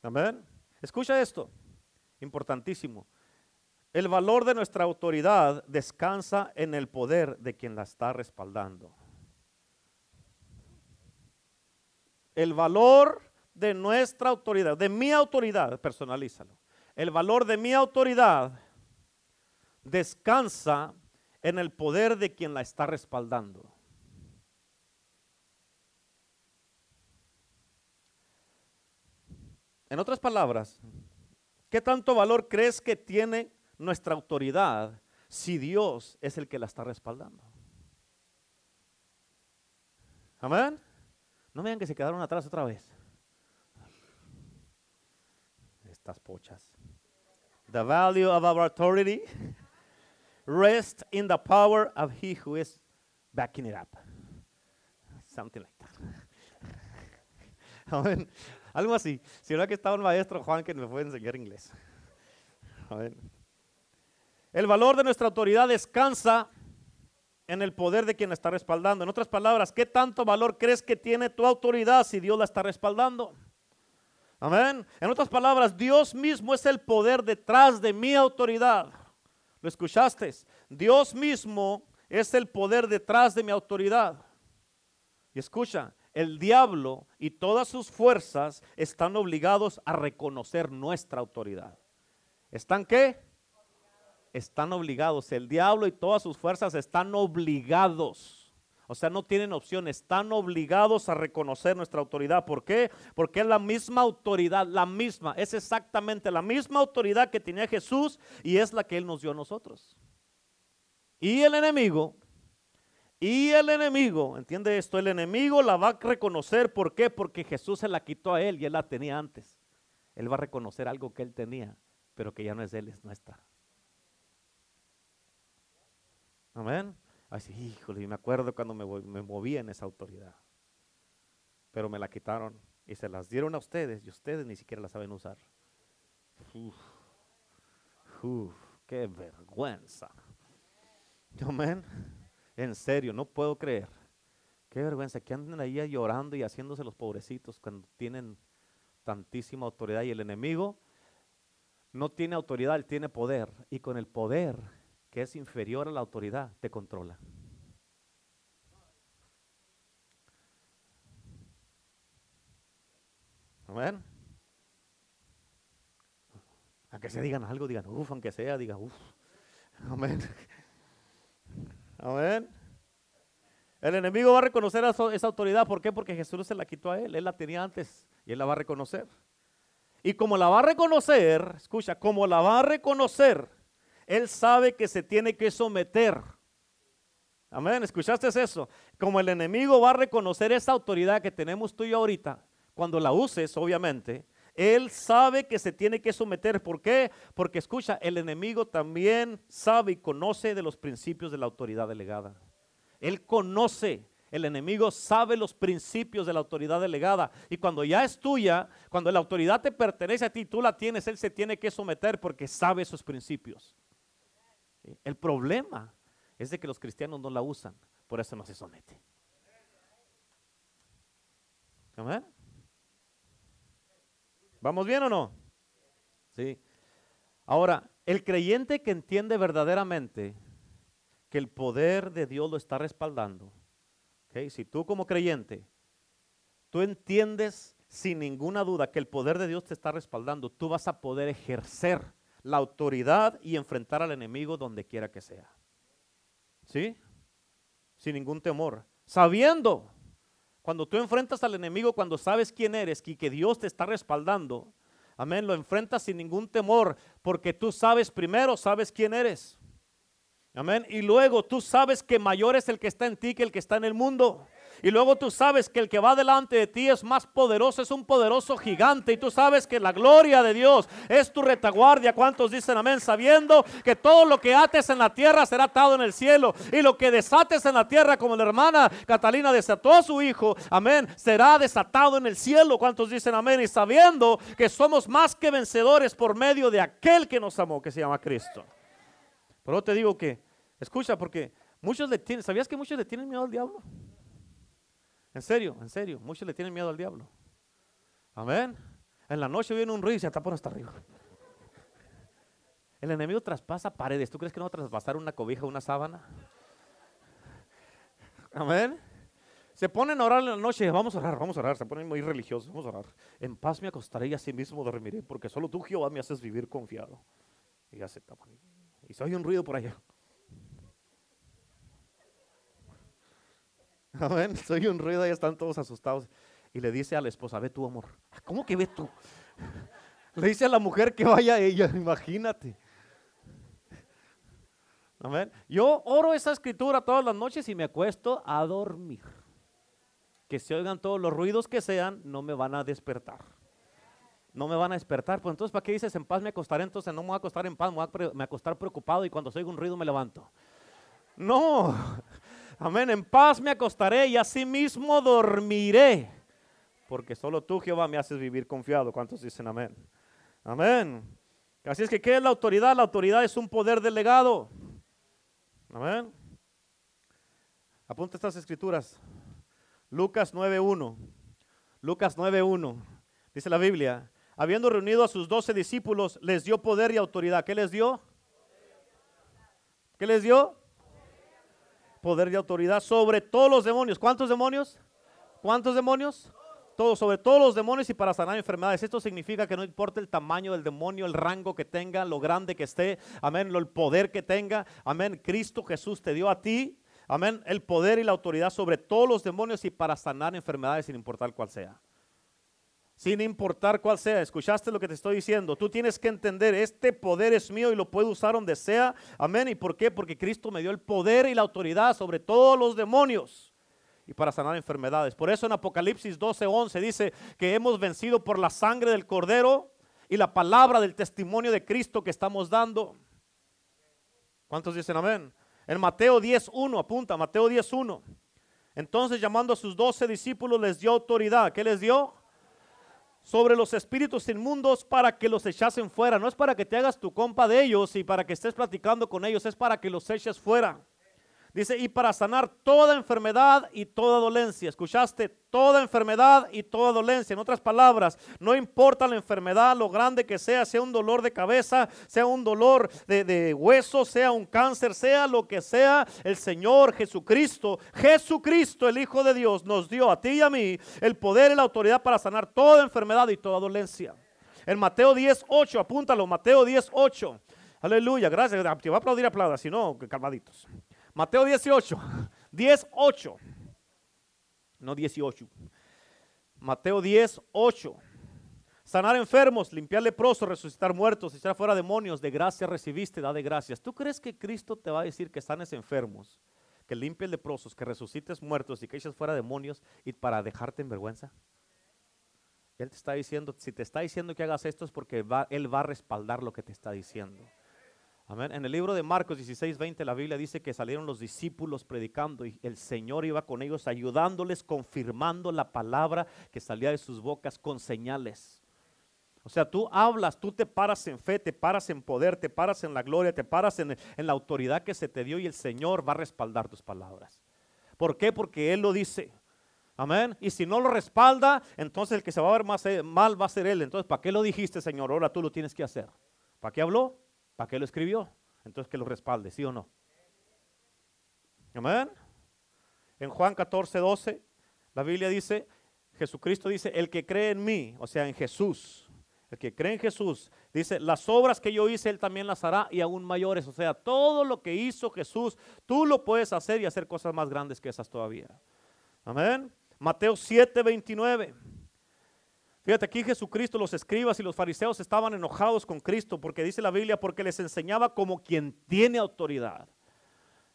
Amén. Escucha esto, importantísimo. El valor de nuestra autoridad descansa en el poder de quien la está respaldando. El valor de nuestra autoridad, de mi autoridad, personalízalo. El valor de mi autoridad descansa en el poder de quien la está respaldando. En otras palabras, ¿qué tanto valor crees que tiene nuestra autoridad si Dios es el que la está respaldando? Amén. No vean que se quedaron atrás otra vez. Estas pochas. The value of our authority rests in the power of he who is backing it up. Something like that. Amén. Algo así. Si no que estaba un maestro Juan que me fue a enseñar inglés. Amén. El valor de nuestra autoridad descansa en el poder de quien la está respaldando. En otras palabras, ¿qué tanto valor crees que tiene tu autoridad si Dios la está respaldando? Amén. En otras palabras, Dios mismo es el poder detrás de mi autoridad. ¿Lo escuchaste? Dios mismo es el poder detrás de mi autoridad. Y escucha, el diablo y todas sus fuerzas están obligados a reconocer nuestra autoridad. ¿Están qué? Están obligados. El diablo y todas sus fuerzas están obligados o sea, no tienen opción, están obligados a reconocer nuestra autoridad. ¿Por qué? Porque es la misma autoridad, la misma, es exactamente la misma autoridad que tenía Jesús y es la que Él nos dio a nosotros. Y el enemigo, y el enemigo, ¿entiende esto? El enemigo la va a reconocer. ¿Por qué? Porque Jesús se la quitó a Él y Él la tenía antes. Él va a reconocer algo que Él tenía, pero que ya no es Él, es nuestra. Amén. Así, híjole, me acuerdo cuando me, me moví en esa autoridad. Pero me la quitaron y se las dieron a ustedes y ustedes ni siquiera la saben usar. Uf, uf, qué vergüenza. Amén. En serio, no puedo creer. Qué vergüenza que anden ahí llorando y haciéndose los pobrecitos cuando tienen tantísima autoridad y el enemigo no tiene autoridad, él tiene poder. Y con el poder que es inferior a la autoridad, te controla. Amén. A que se digan algo, digan, uff, aunque sea, digan, uff. Amén. Amén. El enemigo va a reconocer esa autoridad. ¿Por qué? Porque Jesús se la quitó a él. Él la tenía antes y él la va a reconocer. Y como la va a reconocer, escucha, como la va a reconocer, él sabe que se tiene que someter. Amén, ¿escuchaste eso? Como el enemigo va a reconocer esa autoridad que tenemos tú y yo ahorita, cuando la uses, obviamente, él sabe que se tiene que someter. ¿Por qué? Porque escucha, el enemigo también sabe y conoce de los principios de la autoridad delegada. Él conoce, el enemigo sabe los principios de la autoridad delegada. Y cuando ya es tuya, cuando la autoridad te pertenece a ti, tú la tienes, él se tiene que someter porque sabe esos principios. El problema es de que los cristianos no la usan, por eso no se somete. ¿Vamos bien o no? Sí. Ahora, el creyente que entiende verdaderamente que el poder de Dios lo está respaldando, si tú como creyente, tú entiendes sin ninguna duda que el poder de Dios te está respaldando, tú vas a poder ejercer la autoridad y enfrentar al enemigo donde quiera que sea. ¿Sí? Sin ningún temor. Sabiendo, cuando tú enfrentas al enemigo, cuando sabes quién eres y que Dios te está respaldando, amén, lo enfrentas sin ningún temor, porque tú sabes primero, sabes quién eres. Amén. Y luego tú sabes que mayor es el que está en ti que el que está en el mundo. Y luego tú sabes que el que va delante de ti es más poderoso, es un poderoso gigante. Y tú sabes que la gloria de Dios es tu retaguardia. ¿Cuántos dicen amén? Sabiendo que todo lo que ates en la tierra será atado en el cielo. Y lo que desates en la tierra, como la hermana Catalina desató a su hijo, amén, será desatado en el cielo. ¿Cuántos dicen amén? Y sabiendo que somos más que vencedores por medio de aquel que nos amó, que se llama Cristo. Pero te digo que, escucha, porque muchos le tienen, ¿sabías que muchos le tienen miedo al diablo? En serio, en serio, muchos le tienen miedo al diablo. Amén. En la noche viene un ruido y se tapa hasta arriba. El enemigo traspasa paredes. ¿Tú crees que no va a traspasar una cobija, una sábana? Amén. Se ponen a orar en la noche, vamos a orar, vamos a orar, se ponen muy religiosos, vamos a orar. En paz me acostaré y así mismo dormiré, porque solo tú, Jehová, me haces vivir confiado. Y ya se tapan. Y se oye un ruido por allá. Oye un ruido y están todos asustados. Y le dice a la esposa, ve tu amor. Ah, ¿Cómo que ve tú? Le dice a la mujer que vaya ella, imagínate. Amén. Yo oro esa escritura todas las noches y me acuesto a dormir. Que se oigan todos los ruidos que sean, no me van a despertar. No me van a despertar. Pues entonces, ¿para qué dices en paz me acostaré? Entonces no me voy a acostar en paz, me voy a acostar preocupado y cuando se oiga un ruido me levanto. No. Amén. En paz me acostaré y así mismo dormiré. Porque solo tú, Jehová, me haces vivir confiado. ¿Cuántos dicen amén? Amén. Así es que, ¿qué es la autoridad? La autoridad es un poder delegado. Amén. Apunta estas escrituras. Lucas 9.1. Lucas 9.1. Dice la Biblia, habiendo reunido a sus doce discípulos, les dio poder y autoridad. ¿Qué les dio? ¿Qué les dio? Poder y autoridad sobre todos los demonios. ¿Cuántos demonios? ¿Cuántos demonios? Sobre todos los demonios y para sanar enfermedades. Esto significa que no importa el tamaño del demonio, el rango que tenga, lo grande que esté, amén, el poder que tenga, amén. Cristo Jesús te dio a ti, amén, el poder y la autoridad sobre todos los demonios y para sanar enfermedades sin importar cuál sea. Sin importar cuál sea, escuchaste lo que te estoy diciendo. Tú tienes que entender, este poder es mío y lo puedo usar donde sea. Amén. ¿Y por qué? Porque Cristo me dio el poder y la autoridad sobre todos los demonios y para sanar enfermedades. Por eso en Apocalipsis 12:11 dice que hemos vencido por la sangre del cordero y la palabra del testimonio de Cristo que estamos dando. ¿Cuántos dicen amén? En Mateo 10:1, apunta, Mateo 10:1. Entonces llamando a sus doce discípulos les dio autoridad. ¿Qué les dio? Sobre los espíritus inmundos para que los echasen fuera. No es para que te hagas tu compa de ellos y para que estés platicando con ellos, es para que los eches fuera. Dice, y para sanar toda enfermedad y toda dolencia. ¿Escuchaste? Toda enfermedad y toda dolencia. En otras palabras, no importa la enfermedad, lo grande que sea, sea un dolor de cabeza, sea un dolor de, hueso, sea un cáncer, sea lo que sea, el Señor Jesucristo, Jesucristo, el Hijo de Dios, nos dio a ti y a mí el poder y la autoridad para sanar toda enfermedad y toda dolencia. En Mateo 10.8, apúntalo, Mateo 10.8. Aleluya, gracias. Te va a aplaudir, aplauda, si no, calmaditos. Mateo 18, 18, no 18. Mateo 10, 8. Sanar enfermos, limpiar leprosos, resucitar muertos, echar fuera demonios, de gracia recibiste, da de gracias. ¿Tú crees que Cristo te va a decir que sanes enfermos, que limpies leprosos, que resucites muertos y que eches fuera demonios y para dejarte en vergüenza? Él te está diciendo, si te está diciendo que hagas esto es porque Él va a respaldar lo que te está diciendo. En el libro de Marcos 16, 20 la Biblia dice que salieron los discípulos predicando y el Señor iba con ellos ayudándoles, confirmando la palabra que salía de sus bocas con señales. O sea, tú hablas, tú te paras en fe, te paras en poder, te paras en la gloria, te paras en, en la autoridad que se te dio y el Señor va a respaldar tus palabras. ¿Por qué? Porque Él lo dice. Amén. Y si no lo respalda, entonces el que se va a ver más, eh, mal va a ser Él. Entonces, ¿para qué lo dijiste, Señor? Ahora tú lo tienes que hacer. ¿Para qué habló? ¿Para qué lo escribió? Entonces que lo respalde, ¿sí o no? Amén. En Juan 14, 12, la Biblia dice, Jesucristo dice, el que cree en mí, o sea, en Jesús, el que cree en Jesús, dice, las obras que yo hice, Él también las hará y aún mayores. O sea, todo lo que hizo Jesús, tú lo puedes hacer y hacer cosas más grandes que esas todavía. Amén. Mateo 7, 29. Fíjate, aquí Jesucristo, los escribas y los fariseos estaban enojados con Cristo porque dice la Biblia, porque les enseñaba como quien tiene autoridad.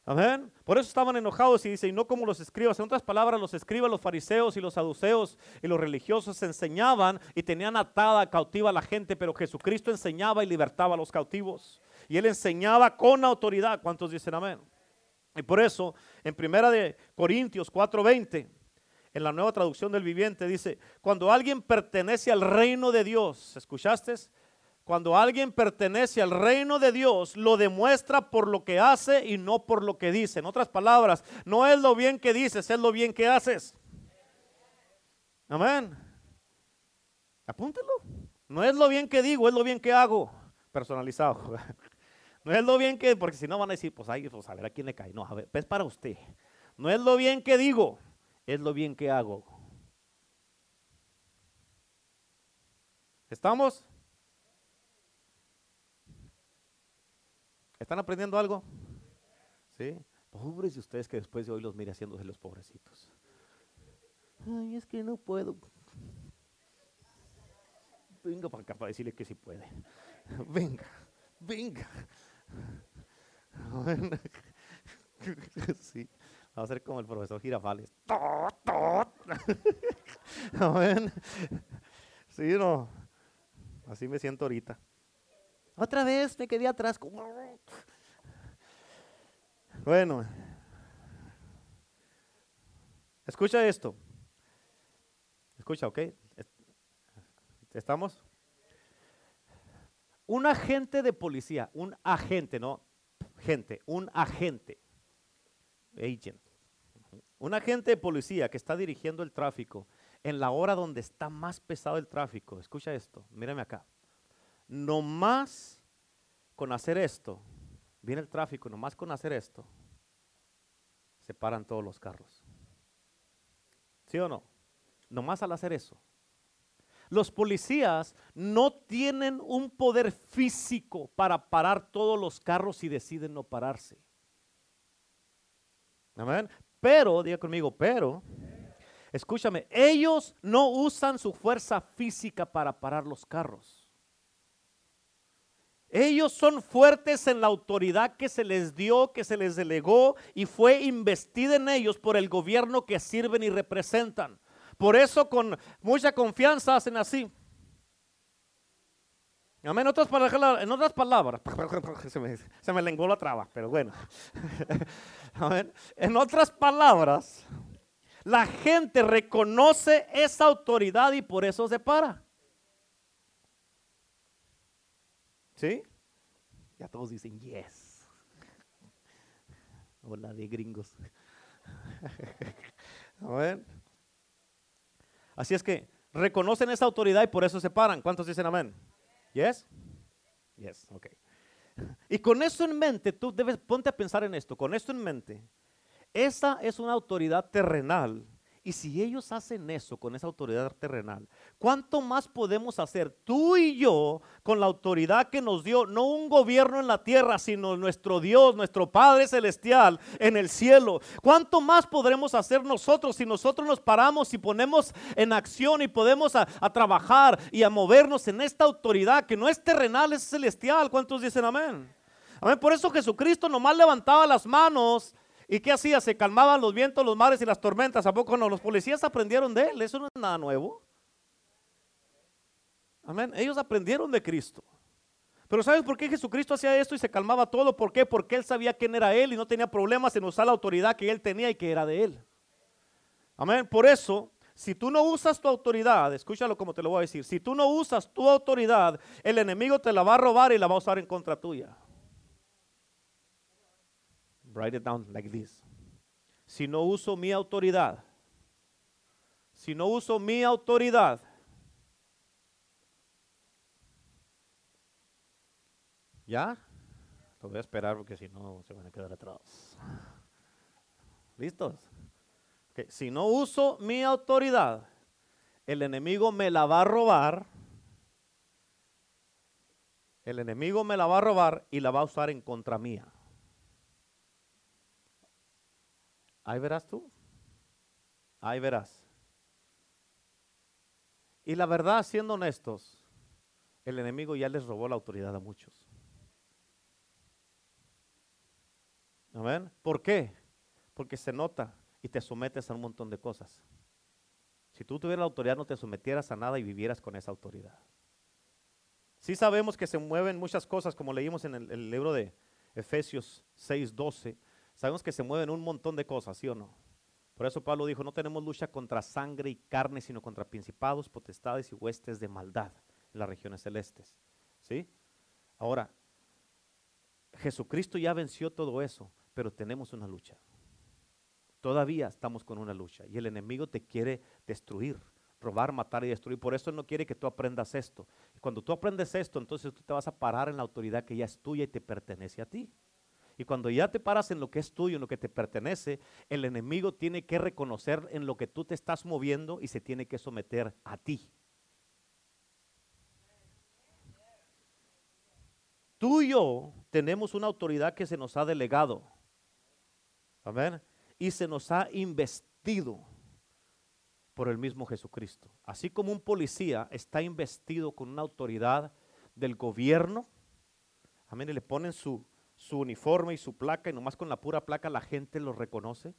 Amén. Por eso estaban enojados y dice, y no como los escribas. En otras palabras, los escribas, los fariseos y los saduceos y los religiosos enseñaban y tenían atada, cautiva a la gente, pero Jesucristo enseñaba y libertaba a los cautivos. Y él enseñaba con autoridad. ¿Cuántos dicen amén? Y por eso, en primera de Corintios 4:20, en la nueva traducción del viviente dice, cuando alguien pertenece al reino de Dios, ¿escuchaste? Cuando alguien pertenece al reino de Dios, lo demuestra por lo que hace y no por lo que dice. En otras palabras, no es lo bien que dices, es lo bien que haces. Amén. Apúntelo. No es lo bien que digo, es lo bien que hago. Personalizado. No es lo bien que, porque si no van a decir, pues ahí, pues a ver a quién le cae. No, a ver, es para usted. No es lo bien que digo, es lo bien que hago. ¿Estamos? ¿Están aprendiendo algo? ¿Sí? Pobres de ustedes que después de hoy los mire haciéndose los pobrecitos. Ay, es que no puedo. Venga para acá para decirle que sí puede. Venga, venga. Sí, va a ser como el profesor Girafales. Sí, no. Así me siento ahorita. Otra vez me quedé atrás. Bueno, escucha esto. Escucha, ¿ok? ¿Estamos? Un agente de policía, un agente, no gente, un agente, agent, un agente de policía que está dirigiendo el tráfico en la hora donde está más pesado el tráfico. Escucha esto, mírame acá. No más con hacer esto, viene el tráfico, nomás con hacer esto, se paran todos los carros. ¿Sí o no? Nomás al hacer eso. Los policías no tienen un poder físico para parar todos los carros si deciden no pararse. Amén. Pero, diga conmigo, pero, escúchame, ellos no usan su fuerza física para parar los carros. Ellos son fuertes en la autoridad que se les dio, que se les delegó y fue investida en ellos por el gobierno que sirven y representan. Por eso con mucha confianza hacen así. En en otras palabras se, me, se me la traba, pero bueno. En otras palabras, la gente reconoce esa autoridad y por eso se para. ¿Sí? Ya todos dicen yes. Hola de gringos. ver. Así es que reconocen esa autoridad y por eso se paran. ¿Cuántos dicen amén? Yes? Yes, ok. Y con eso en mente, tú debes, ponte a pensar en esto, con esto en mente, esa es una autoridad terrenal y si ellos hacen eso con esa autoridad terrenal, ¿cuánto más podemos hacer tú y yo con la autoridad que nos dio no un gobierno en la tierra, sino nuestro Dios, nuestro Padre Celestial en el cielo? ¿Cuánto más podremos hacer nosotros si nosotros nos paramos y ponemos en acción y podemos a, trabajar y a movernos en esta autoridad que no es terrenal, es celestial? ¿Cuántos dicen amén? Amén. Por eso Jesucristo nomás levantaba las manos ¿Y qué hacía? Se calmaban los vientos, los mares y las tormentas. ¿A poco no? Los policías aprendieron de él. Eso no es nada nuevo. Amén. Ellos aprendieron de Cristo. Pero ¿sabes por qué Jesucristo hacía esto y se calmaba todo? ¿Por qué? Porque él sabía quién era él y no tenía problemas en usar la autoridad que él tenía y que era de él. Amén. Por eso, si tú no usas tu autoridad, escúchalo como te lo voy a decir, si tú no usas tu autoridad, el enemigo te la va a robar y la va a usar en contra tuya. Write it down like this. Si no uso mi autoridad, si no uso mi autoridad, ¿ya? Lo voy a esperar porque si no se van a quedar atrás. ¿Listos? Si no uso mi autoridad, el enemigo me la va a robar. El enemigo me la va a robar y la va a usar en contra mía. Ahí verás tú. Ahí verás. Y la verdad, siendo honestos, el enemigo ya les robó la autoridad a muchos. Amén. ¿Por qué? Porque se nota y te sometes a un montón de cosas. Si tú tuvieras la autoridad, no te sometieras a nada y vivieras con esa autoridad. Sí sabemos que se mueven muchas cosas, como leímos en el, el libro de Efesios 6:12 Sabemos que se mueven un montón de cosas, ¿sí o no? Por eso Pablo dijo, no tenemos lucha contra sangre y carne, sino contra principados, potestades y huestes de maldad en las regiones celestes. ¿Sí? Ahora, Jesucristo ya venció todo eso, pero tenemos una lucha. Todavía estamos con una lucha y el enemigo te quiere destruir, robar, matar y destruir. Por eso no quiere que tú aprendas esto. Y cuando tú aprendes esto, entonces tú te vas a parar en la autoridad que ya es tuya y te pertenece a ti. Y cuando ya te paras en lo que es tuyo, en lo que te pertenece, el enemigo tiene que reconocer en lo que tú te estás moviendo y se tiene que someter a ti. Tú y yo tenemos una autoridad que se nos ha delegado. Amén. Y se nos ha investido por el mismo Jesucristo. Así como un policía está investido con una autoridad del gobierno, amén, y le ponen su, su uniforme y su placa y nomás con la pura placa la gente lo reconoce.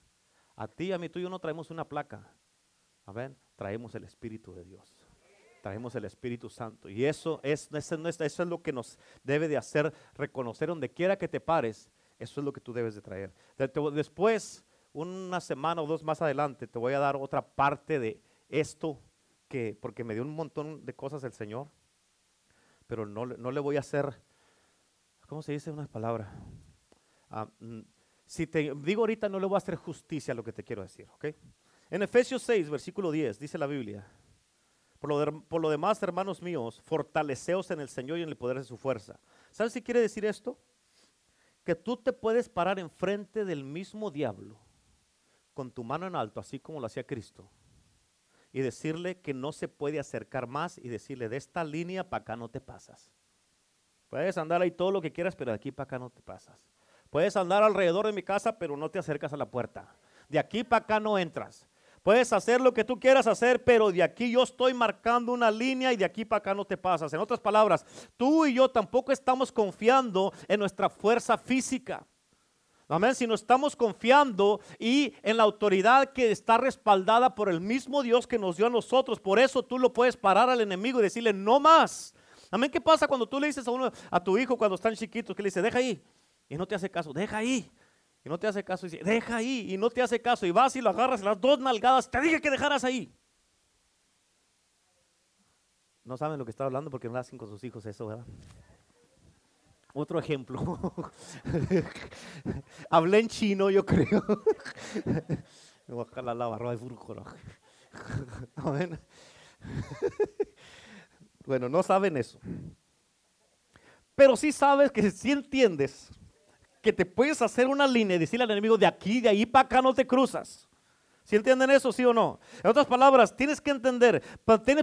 A ti, a mí, tú y yo no traemos una placa. Amén. Traemos el Espíritu de Dios. Traemos el Espíritu Santo. Y eso es, eso, eso es lo que nos debe de hacer reconocer donde quiera que te pares. Eso es lo que tú debes de traer. Después una semana o dos más adelante te voy a dar otra parte de esto que, porque me dio un montón de cosas el Señor, pero no, no le voy a hacer, ¿cómo se dice una palabra? Ah, mm, si te digo ahorita no le voy a hacer justicia a lo que te quiero decir, ¿ok? En Efesios 6, versículo 10, dice la Biblia, por lo, demás, hermanos míos, fortaleceos en el Señor y en el poder de su fuerza. ¿Sabes si quiere decir esto? Que tú te puedes parar enfrente del mismo diablo con tu mano en alto, así como lo hacía Cristo, y decirle que no se puede acercar más y decirle, de esta línea para acá no te pasas. Puedes andar ahí todo lo que quieras, pero de aquí para acá no te pasas. Puedes andar alrededor de mi casa, pero no te acercas a la puerta. De aquí para acá no entras. Puedes hacer lo que tú quieras hacer, pero de aquí yo estoy marcando una línea y de aquí para acá no te pasas. En otras palabras, tú y yo tampoco estamos confiando en nuestra fuerza física. Amén. Si no estamos confiando y en la autoridad que está respaldada por el mismo Dios que nos dio a nosotros, por eso tú lo puedes parar al enemigo y decirle no más. Amén. ¿Qué pasa cuando tú le dices a uno, a tu hijo cuando están chiquitos, que le dice, deja ahí? Y no te hace caso, deja ahí. Y no te hace caso y dice, deja ahí. Y no te hace caso. Y vas y lo agarras las dos nalgadas. Te dije que dejaras ahí. No saben lo que está hablando porque no hacen con sus hijos eso, ¿verdad? Otro ejemplo. Hablé en chino, yo creo. Me voy a la barra de Bueno, no saben eso. Pero sí sabes que si entiendes que te puedes hacer una línea y decirle al enemigo de aquí, de ahí para acá no te cruzas. ¿Si entienden eso, sí o no? En otras palabras, tienes que entender,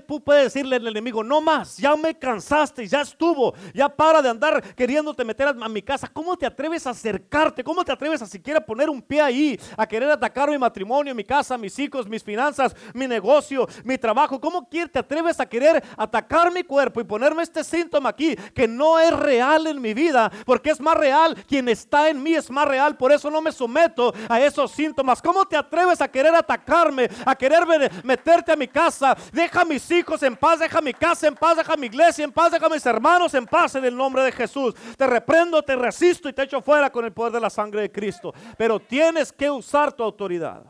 tú puedes decirle al enemigo, no más, ya me cansaste, ya estuvo, ya para de andar queriéndote meter a, mi casa. ¿Cómo te atreves a acercarte? ¿Cómo te atreves a siquiera poner un pie ahí, a querer atacar mi matrimonio, mi casa, mis hijos, mis finanzas, mi negocio, mi trabajo? ¿Cómo te atreves a querer atacar mi cuerpo y ponerme este síntoma aquí que no es real en mi vida? Porque es más real, quien está en mí es más real, por eso no me someto a esos síntomas. ¿Cómo te atreves a querer atacarme, a querer meterte a mi casa. Deja a mis hijos en paz, deja mi casa en paz, deja mi iglesia en paz, deja a mis hermanos en paz en el nombre de Jesús. Te reprendo, te resisto y te echo fuera con el poder de la sangre de Cristo. Pero tienes que usar tu autoridad.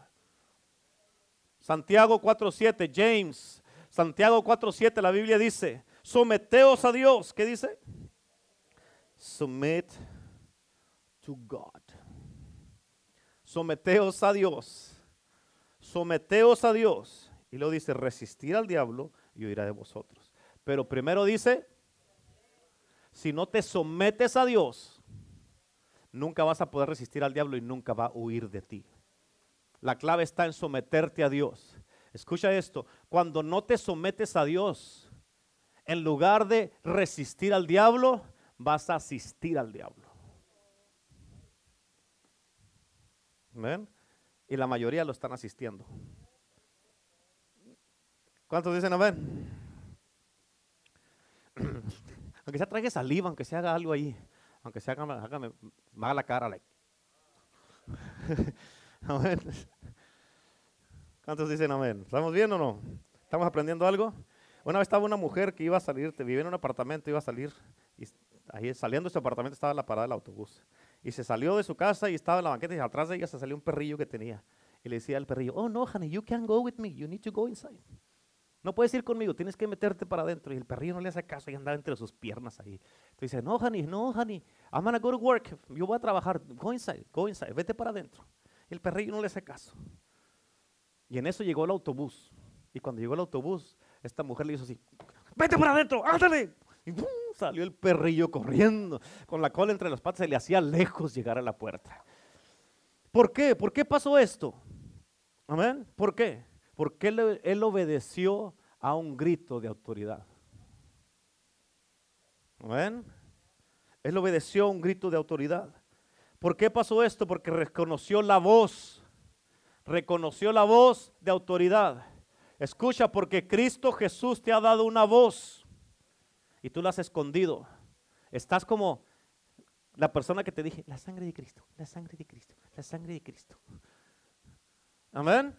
Santiago 4.7, James, Santiago 4.7, la Biblia dice, someteos a Dios. ¿Qué dice? Submit to God. Someteos a Dios someteos a Dios. Y luego dice, resistir al diablo y huirá de vosotros. Pero primero dice, si no te sometes a Dios, nunca vas a poder resistir al diablo y nunca va a huir de ti. La clave está en someterte a Dios. Escucha esto, cuando no te sometes a Dios, en lugar de resistir al diablo, vas a asistir al diablo. ¿Ven? Y la mayoría lo están asistiendo. ¿Cuántos dicen amén? aunque se trague saliva, aunque se haga algo ahí, aunque se haga, hágame, haga la cara. Like. amén. ¿Cuántos dicen amén? ¿Estamos bien o no? ¿Estamos aprendiendo algo? Una vez estaba una mujer que iba a salir, vivía en un apartamento, iba a salir, y ahí saliendo de su apartamento estaba la parada del autobús. Y se salió de su casa y estaba en la banqueta y atrás de ella se salió un perrillo que tenía. Y le decía al perrillo, oh no, honey, you can't go with me, you need to go inside. No puedes ir conmigo, tienes que meterte para adentro. Y el perrillo no le hace caso y andaba entre sus piernas ahí. Entonces dice, no, honey, no, honey, I'm gonna go to work. Yo voy a trabajar. Go inside, go inside, vete para adentro. Y el perrillo no le hace caso. Y en eso llegó el autobús. Y cuando llegó el autobús, esta mujer le hizo así, vete para adentro, ándale. Y ¡pum! Salió el perrillo corriendo, con la cola entre las patas, se le hacía lejos llegar a la puerta. ¿Por qué? ¿Por qué pasó esto? Amén. ¿Por qué? Porque él, él obedeció a un grito de autoridad. Amén. Él obedeció a un grito de autoridad. ¿Por qué pasó esto? Porque reconoció la voz. Reconoció la voz de autoridad. Escucha, porque Cristo Jesús te ha dado una voz y tú la has escondido. Estás como la persona que te dije, la sangre de Cristo, la sangre de Cristo, la sangre de Cristo. Amén.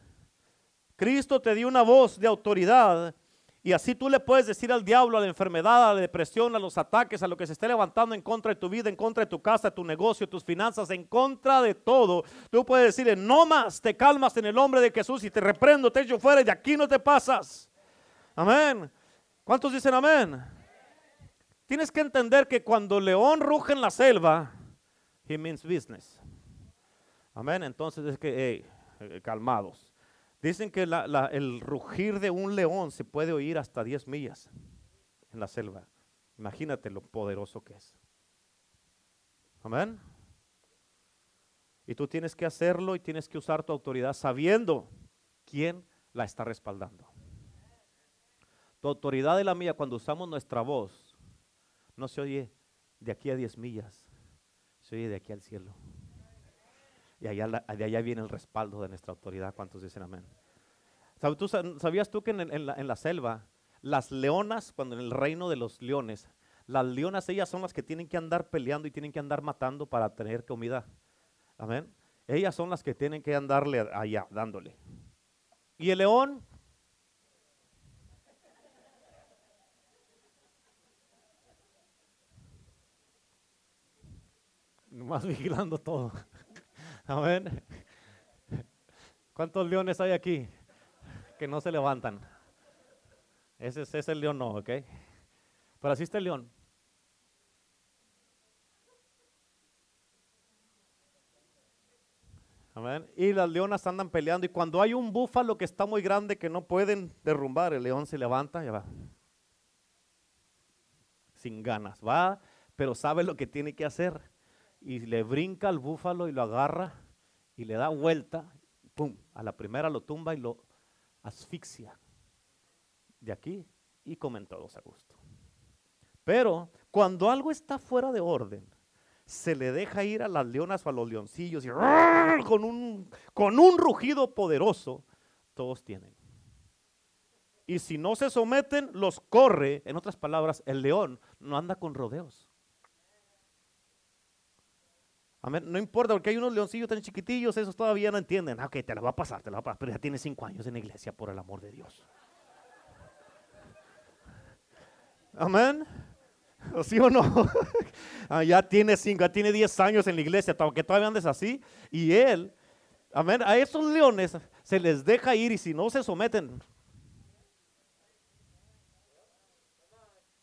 Cristo te dio una voz de autoridad y así tú le puedes decir al diablo, a la enfermedad, a la depresión, a los ataques, a lo que se esté levantando en contra de tu vida, en contra de tu casa, tu negocio, tus finanzas, en contra de todo. Tú puedes decirle, no más, te calmas en el nombre de Jesús y te reprendo, te echo fuera y de aquí no te pasas. Amén. ¿Cuántos dicen amén? Tienes que entender que cuando león ruge en la selva, he means business. Amén. Entonces es que, hey, calmados. Dicen que el rugir de un león se puede oír hasta 10 millas en la selva. Imagínate lo poderoso que es. Amén. Y tú tienes que hacerlo y tienes que usar tu autoridad sabiendo quién la está respaldando. Tu autoridad y la mía, cuando usamos nuestra voz, no se oye de aquí a 10 millas, se oye de aquí al cielo. Y allá, de allá viene el respaldo de nuestra autoridad. ¿Cuántos dicen amén? ¿Sabías tú que en, la, selva, las leonas, cuando en el reino de los leones, las leonas ellas son las que tienen que andar peleando y tienen que andar matando para tener comida? Amén. Ellas son las que tienen que andarle allá, dándole. Y el león, nomás vigilando todo. Amén. ¿Cuántos leones hay aquí que no se levantan? Ese, es el león, no, ¿ok? Pero así está el león. Amén. Y las leonas andan peleando y cuando hay un búfalo que está muy grande que no pueden derrumbar, el león se levanta y va. Sin ganas, va, pero sabe lo que tiene que hacer y le brinca al búfalo y lo agarra y le da vuelta, ¡pum! A la primera lo tumba y lo asfixia de aquí y comen todos a gusto. Pero cuando algo está fuera de orden, se le deja ir a las leonas o a los leoncillos y con un, con un rugido poderoso, todos tienen. Y si no se someten, los corre. En otras palabras, el león no anda con rodeos. No importa, porque hay unos leoncillos tan chiquitillos, esos todavía no entienden. Ah, ok, te la va a pasar, te la va a pasar. Pero ya tiene cinco años en la iglesia, por el amor de Dios. Amén. ¿Sí o no? Ah, ya tiene cinco, ya tiene diez años en la iglesia, aunque todavía andes así. Y él, amén, a esos leones se les deja ir y si no se someten,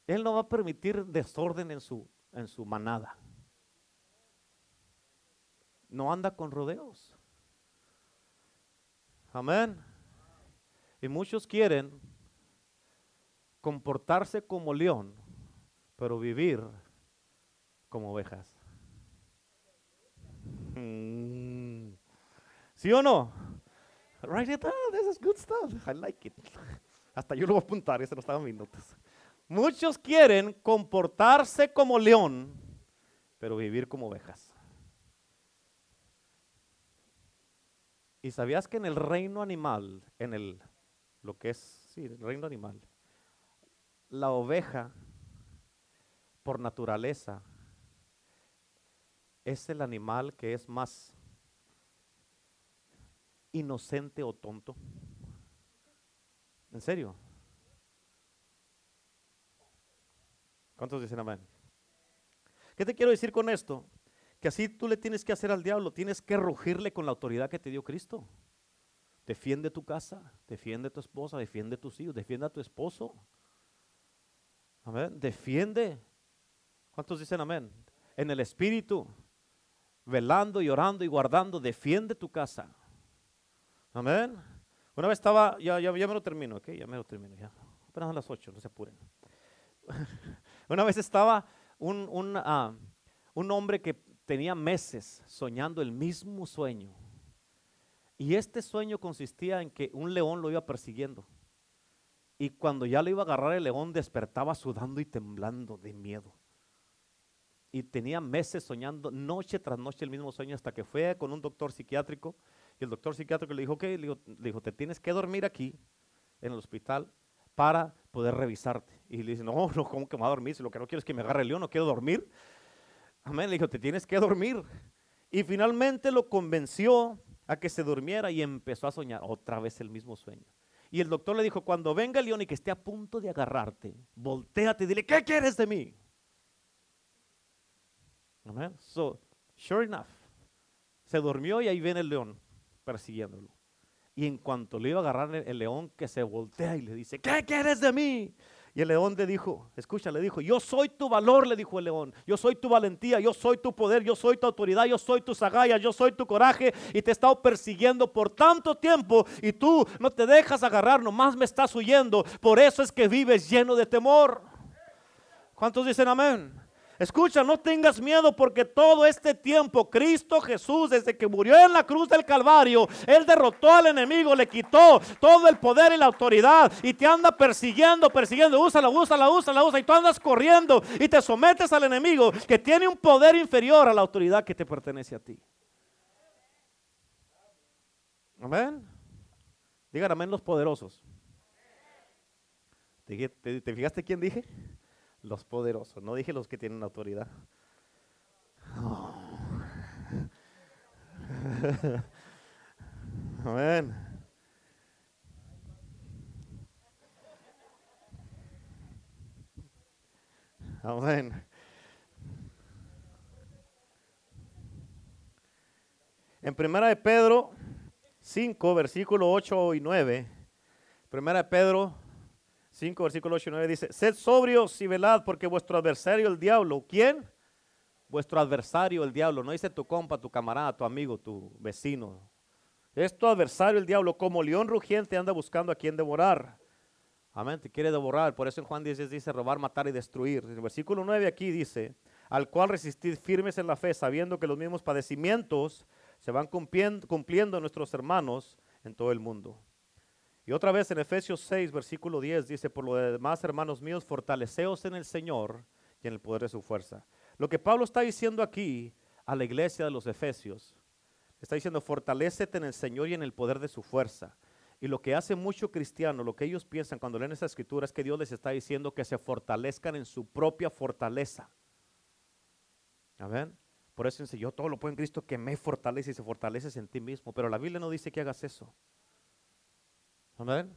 él no va a permitir desorden en su, en su manada no anda con rodeos. Amén. Y muchos quieren comportarse como león, pero vivir como ovejas. Mm. ¿Sí o no? Write it down. This is good stuff. I like it. Hasta yo lo voy a apuntar, ese no estaba en notas. Muchos quieren comportarse como león, pero vivir como ovejas. ¿Y sabías que en el reino animal, en el, lo que es, sí, el reino animal, la oveja, por naturaleza, es el animal que es más inocente o tonto? ¿En serio? ¿Cuántos dicen amén? ¿Qué te quiero decir con esto? Que así tú le tienes que hacer al diablo, tienes que rugirle con la autoridad que te dio Cristo. Defiende tu casa, defiende tu esposa, defiende tus hijos, defiende a tu esposo. Amén. Defiende. ¿Cuántos dicen amén? En el espíritu, velando y orando y guardando, defiende tu casa. Amén. Una vez estaba, ya, ya, ya me lo termino, ok, ya me lo termino, ya. Apenas a las 8, no se apuren. Una vez estaba un, un, ah, un hombre que tenía meses soñando el mismo sueño. Y este sueño consistía en que un león lo iba persiguiendo. Y cuando ya le iba a agarrar el león, despertaba sudando y temblando de miedo. Y tenía meses soñando noche tras noche el mismo sueño hasta que fue con un doctor psiquiátrico y el doctor psiquiátrico le dijo, que le, dijo, te tienes que dormir aquí, en el hospital, para poder revisarte. Y le dice, no, no, ¿cómo que me va a dormir? Si lo que no quiero es que me agarre el león, no quiero dormir. Amén, le dijo, te tienes que dormir. Y finalmente lo convenció a que se durmiera y empezó a soñar otra vez el mismo sueño. Y el doctor le dijo, cuando venga el león y que esté a punto de agarrarte, volteate y dile, ¿qué quieres de mí? Amén. So, sure enough, se durmió y ahí viene el león persiguiéndolo. Y en cuanto le iba a agarrar el, león, que se voltea y le dice, ¿qué quieres de mí? Y el león le dijo, escucha, le dijo, yo soy tu valor, le dijo el león, yo soy tu valentía, yo soy tu poder, yo soy tu autoridad, yo soy tu agallas, yo soy tu coraje y te he estado persiguiendo por tanto tiempo y tú no te dejas agarrar, nomás me estás huyendo, por eso es que vives lleno de temor. ¿Cuántos dicen amén? Escucha, no tengas miedo porque todo este tiempo Cristo Jesús, desde que murió en la cruz del Calvario, Él derrotó al enemigo, le quitó todo el poder y la autoridad y te anda persiguiendo, persiguiendo, úsala, úsala, úsala, úsala y tú andas corriendo y te sometes al enemigo que tiene un poder inferior a la autoridad que te pertenece a ti. Amén. Digan amén los poderosos. ¿Te, te fijaste quién dije? Los poderosos, no dije los que tienen autoridad. Amén. Amén. En primera de Pedro 5, versículo 8 y 9. Primera de Pedro 5, versículo 8 y 9 dice, sed sobrios y velad porque vuestro adversario el diablo, ¿quién? Vuestro adversario el diablo, no dice tu compa, tu camarada, tu amigo, tu vecino. Es tu adversario el diablo, como león rugiente anda buscando a quien devorar. Amén, te quiere devorar. Por eso en Juan 10 dice robar, matar y destruir. En el versículo 9 aquí dice, al cual resistid firmes en la fe, sabiendo que los mismos padecimientos se van cumpliendo, cumpliendo nuestros hermanos en todo el mundo. Y otra vez en Efesios 6, versículo 10 dice, por lo demás, hermanos míos, fortaleceos en el Señor y en el poder de su fuerza. Lo que Pablo está diciendo aquí a la iglesia de los Efesios, está diciendo, fortalecete en el Señor y en el poder de su fuerza. Y lo que hace mucho cristiano, lo que ellos piensan cuando leen esa escritura es que Dios les está diciendo que se fortalezcan en su propia fortaleza. Amén. Por eso dice, yo todo lo puedo en Cristo que me fortalece y se fortaleces en ti mismo. Pero la Biblia no dice que hagas eso. Amén.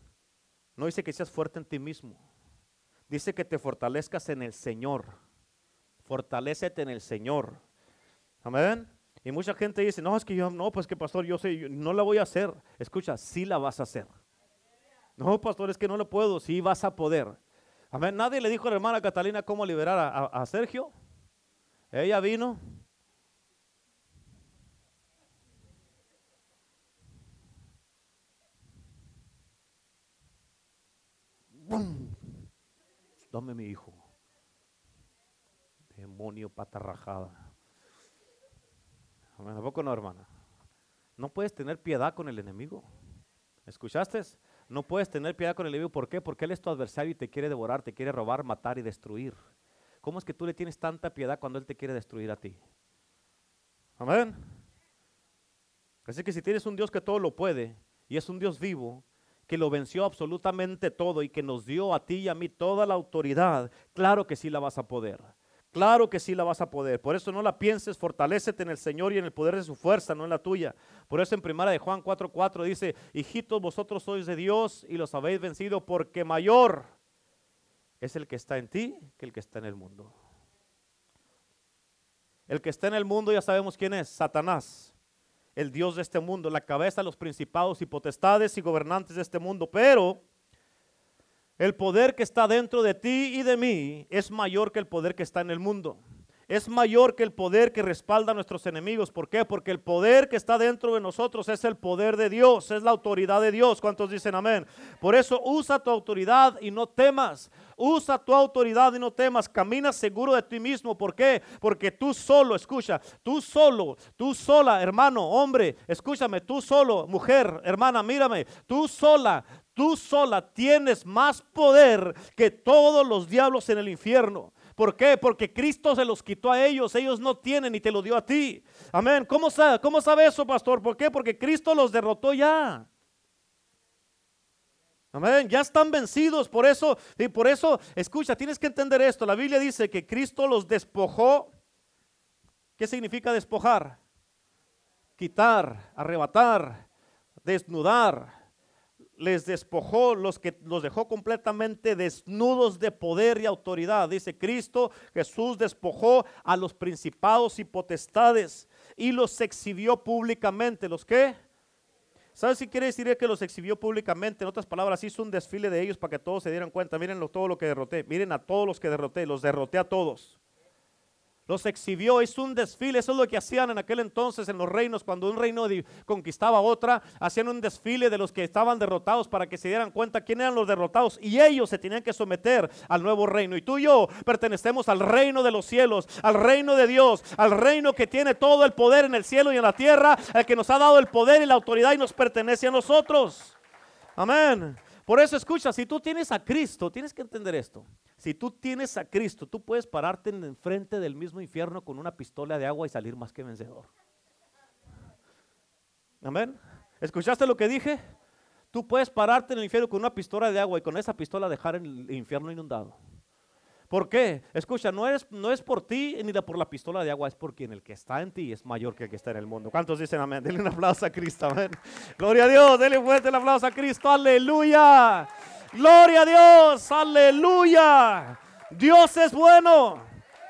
No dice que seas fuerte en ti mismo. Dice que te fortalezcas en el Señor. Fortalécete en el Señor. Amén. Y mucha gente dice, no, es que yo, no, pues que pastor, yo sé, no la voy a hacer. Escucha, sí la vas a hacer. No, pastor, es que no lo puedo, sí vas a poder. Amén. Nadie le dijo a la hermana Catalina cómo liberar a Sergio. Ella vino, Dame mi hijo. Demonio patarrajada. ¿A poco no, hermana? No puedes tener piedad con el enemigo. ¿Escuchaste? No puedes tener piedad con el enemigo. ¿Por qué? Porque él es tu adversario y te quiere devorar, te quiere robar, matar y destruir. ¿Cómo es que tú le tienes tanta piedad cuando él te quiere destruir a ti? Amén. Así que si tienes un Dios que todo lo puede y es un Dios vivo, que lo venció absolutamente todo y que nos dio a ti y a mí toda la autoridad, claro que sí la vas a poder. Claro que sí la vas a poder. Por eso no la pienses, fortalecete en el Señor y en el poder de su fuerza, no en la tuya. Por eso en primera de Juan 4:4 dice, hijitos, vosotros sois de Dios y los habéis vencido porque mayor es el que está en ti que el que está en el mundo. El que está en el mundo ya sabemos quién es, Satanás el Dios de este mundo, la cabeza de los principados y potestades y gobernantes de este mundo. Pero el poder que está dentro de ti y de mí es mayor que el poder que está en el mundo. Es mayor que el poder que respalda a nuestros enemigos. ¿Por qué? Porque el poder que está dentro de nosotros es el poder de Dios, es la autoridad de Dios. ¿Cuántos dicen amén? Por eso usa tu autoridad y no temas. Usa tu autoridad y no temas. Camina seguro de ti mismo. ¿Por qué? Porque tú solo, escucha, tú solo, tú sola, hermano, hombre, escúchame, tú solo, mujer, hermana, mírame, tú sola, tú sola tienes más poder que todos los diablos en el infierno. ¿Por qué? Porque Cristo se los quitó a ellos, ellos no tienen y te lo dio a ti. Amén. ¿Cómo sabe, cómo sabe eso, pastor? ¿Por qué? Porque Cristo los derrotó ya. Amén. Ya están vencidos. Por eso, y por eso, escucha, tienes que entender esto. La Biblia dice que Cristo los despojó. ¿Qué significa despojar? Quitar, arrebatar, desnudar les despojó, los que los dejó completamente desnudos de poder y autoridad. Dice Cristo, Jesús despojó a los principados y potestades y los exhibió públicamente. ¿Los qué? ¿Sabes si quiere decir que los exhibió públicamente? En otras palabras, hizo un desfile de ellos para que todos se dieran cuenta. Miren todo lo que derroté. Miren a todos los que derroté. Los derroté a todos los exhibió, hizo un desfile, eso es lo que hacían en aquel entonces en los reinos, cuando un reino conquistaba otra, hacían un desfile de los que estaban derrotados para que se dieran cuenta quién eran los derrotados y ellos se tenían que someter al nuevo reino. Y tú y yo pertenecemos al reino de los cielos, al reino de Dios, al reino que tiene todo el poder en el cielo y en la tierra, el que nos ha dado el poder y la autoridad y nos pertenece a nosotros. Amén. Por eso escucha, si tú tienes a Cristo, tienes que entender esto. Si tú tienes a Cristo, tú puedes pararte en frente del mismo infierno con una pistola de agua y salir más que vencedor. Amén. ¿Escuchaste lo que dije? Tú puedes pararte en el infierno con una pistola de agua y con esa pistola dejar el infierno inundado. ¿Por qué? Escucha, no es, no es por ti ni por la pistola de agua, es por quien el que está en ti es mayor que el que está en el mundo. ¿Cuántos dicen amén? Denle un aplauso a Cristo, amén. Gloria a Dios, denle fuerte el aplauso a Cristo, aleluya. Gloria a Dios, aleluya. Dios es bueno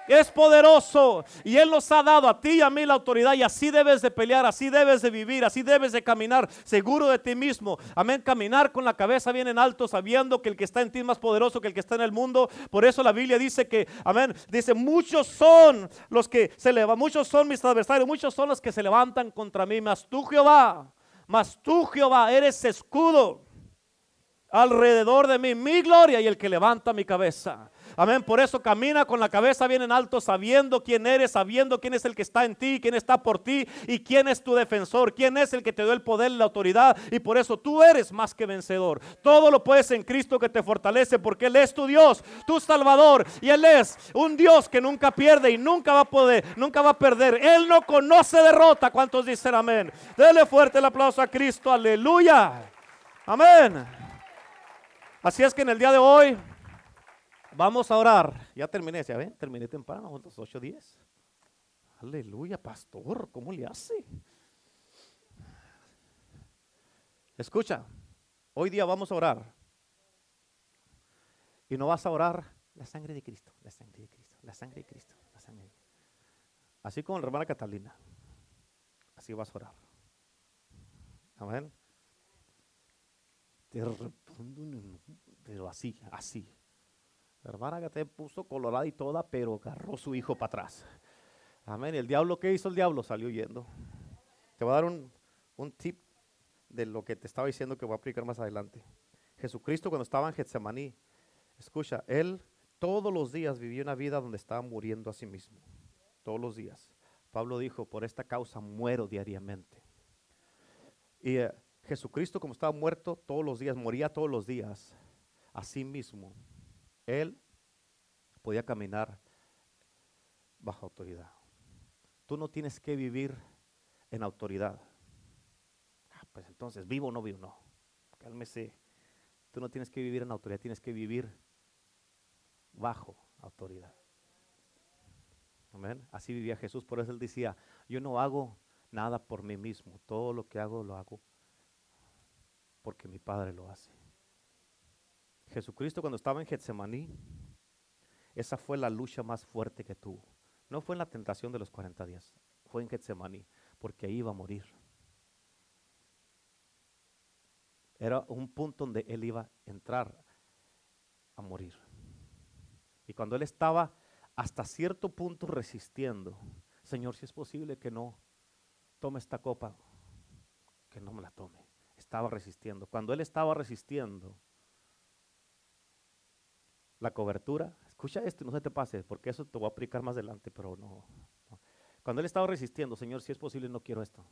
es poderoso y Él nos ha dado a ti y a mí la autoridad y así debes de pelear, así debes de vivir, así debes de caminar seguro de ti mismo. Amén, caminar con la cabeza bien en alto sabiendo que el que está en ti es más poderoso que el que está en el mundo. Por eso la Biblia dice que, amén, dice, muchos son los que se levantan, muchos son mis adversarios, muchos son los que se levantan contra mí, mas tú Jehová, mas tú Jehová eres escudo alrededor de mí, mi gloria y el que levanta mi cabeza. Amén. Por eso camina con la cabeza bien en alto, sabiendo quién eres, sabiendo quién es el que está en ti, quién está por ti y quién es tu defensor, quién es el que te dio el poder y la autoridad. Y por eso tú eres más que vencedor. Todo lo puedes en Cristo que te fortalece, porque Él es tu Dios, tu Salvador. Y Él es un Dios que nunca pierde y nunca va a poder, nunca va a perder. Él no conoce derrota. ¿Cuántos dicen amén? Dele fuerte el aplauso a Cristo. Aleluya. Amén. Así es que en el día de hoy Vamos a orar. Ya terminé, ¿ya ven? Terminé temprano, juntos 8 10. Aleluya, pastor, ¿cómo le hace? Escucha, hoy día vamos a orar. Y no vas a orar la sangre de Cristo, la sangre de Cristo, la sangre de Cristo, la sangre Así como la hermana Catalina. Así vas a orar. Amén. Pero así, así. La hermana te puso colorada y toda, pero agarró su hijo para atrás. Amén. ¿El diablo qué hizo? El diablo salió yendo. Te voy a dar un, un tip de lo que te estaba diciendo que voy a aplicar más adelante. Jesucristo cuando estaba en Getsemaní, escucha, él todos los días vivió una vida donde estaba muriendo a sí mismo. Todos los días. Pablo dijo, por esta causa muero diariamente. Y eh, Jesucristo como estaba muerto todos los días, moría todos los días a sí mismo él podía caminar bajo autoridad. Tú no tienes que vivir en autoridad. Ah, pues entonces, vivo o no vivo, no. Cálmese. Tú no tienes que vivir en autoridad, tienes que vivir bajo autoridad. Amén. Así vivía Jesús, por eso él decía, yo no hago nada por mí mismo, todo lo que hago lo hago porque mi Padre lo hace. Jesucristo cuando estaba en Getsemaní, esa fue la lucha más fuerte que tuvo. No fue en la tentación de los 40 días, fue en Getsemaní, porque ahí iba a morir. Era un punto donde él iba a entrar a morir. Y cuando él estaba hasta cierto punto resistiendo. Señor, si es posible que no tome esta copa, que no me la tome. Estaba resistiendo. Cuando él estaba resistiendo, la cobertura, escucha esto, no se te pase, porque eso te voy a aplicar más adelante, pero no, Cuando él estaba resistiendo, Señor, si es posible, no quiero esto.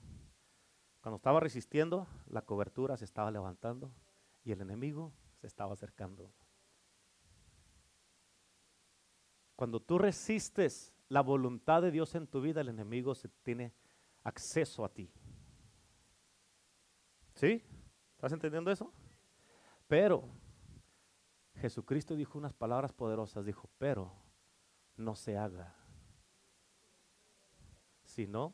Cuando estaba resistiendo, la cobertura se estaba levantando y el enemigo se estaba acercando. Cuando tú resistes la voluntad de Dios en tu vida, el enemigo se tiene acceso a ti. ¿Sí? ¿Estás entendiendo eso? Pero Jesucristo dijo unas palabras poderosas, dijo, pero no se haga. Sino,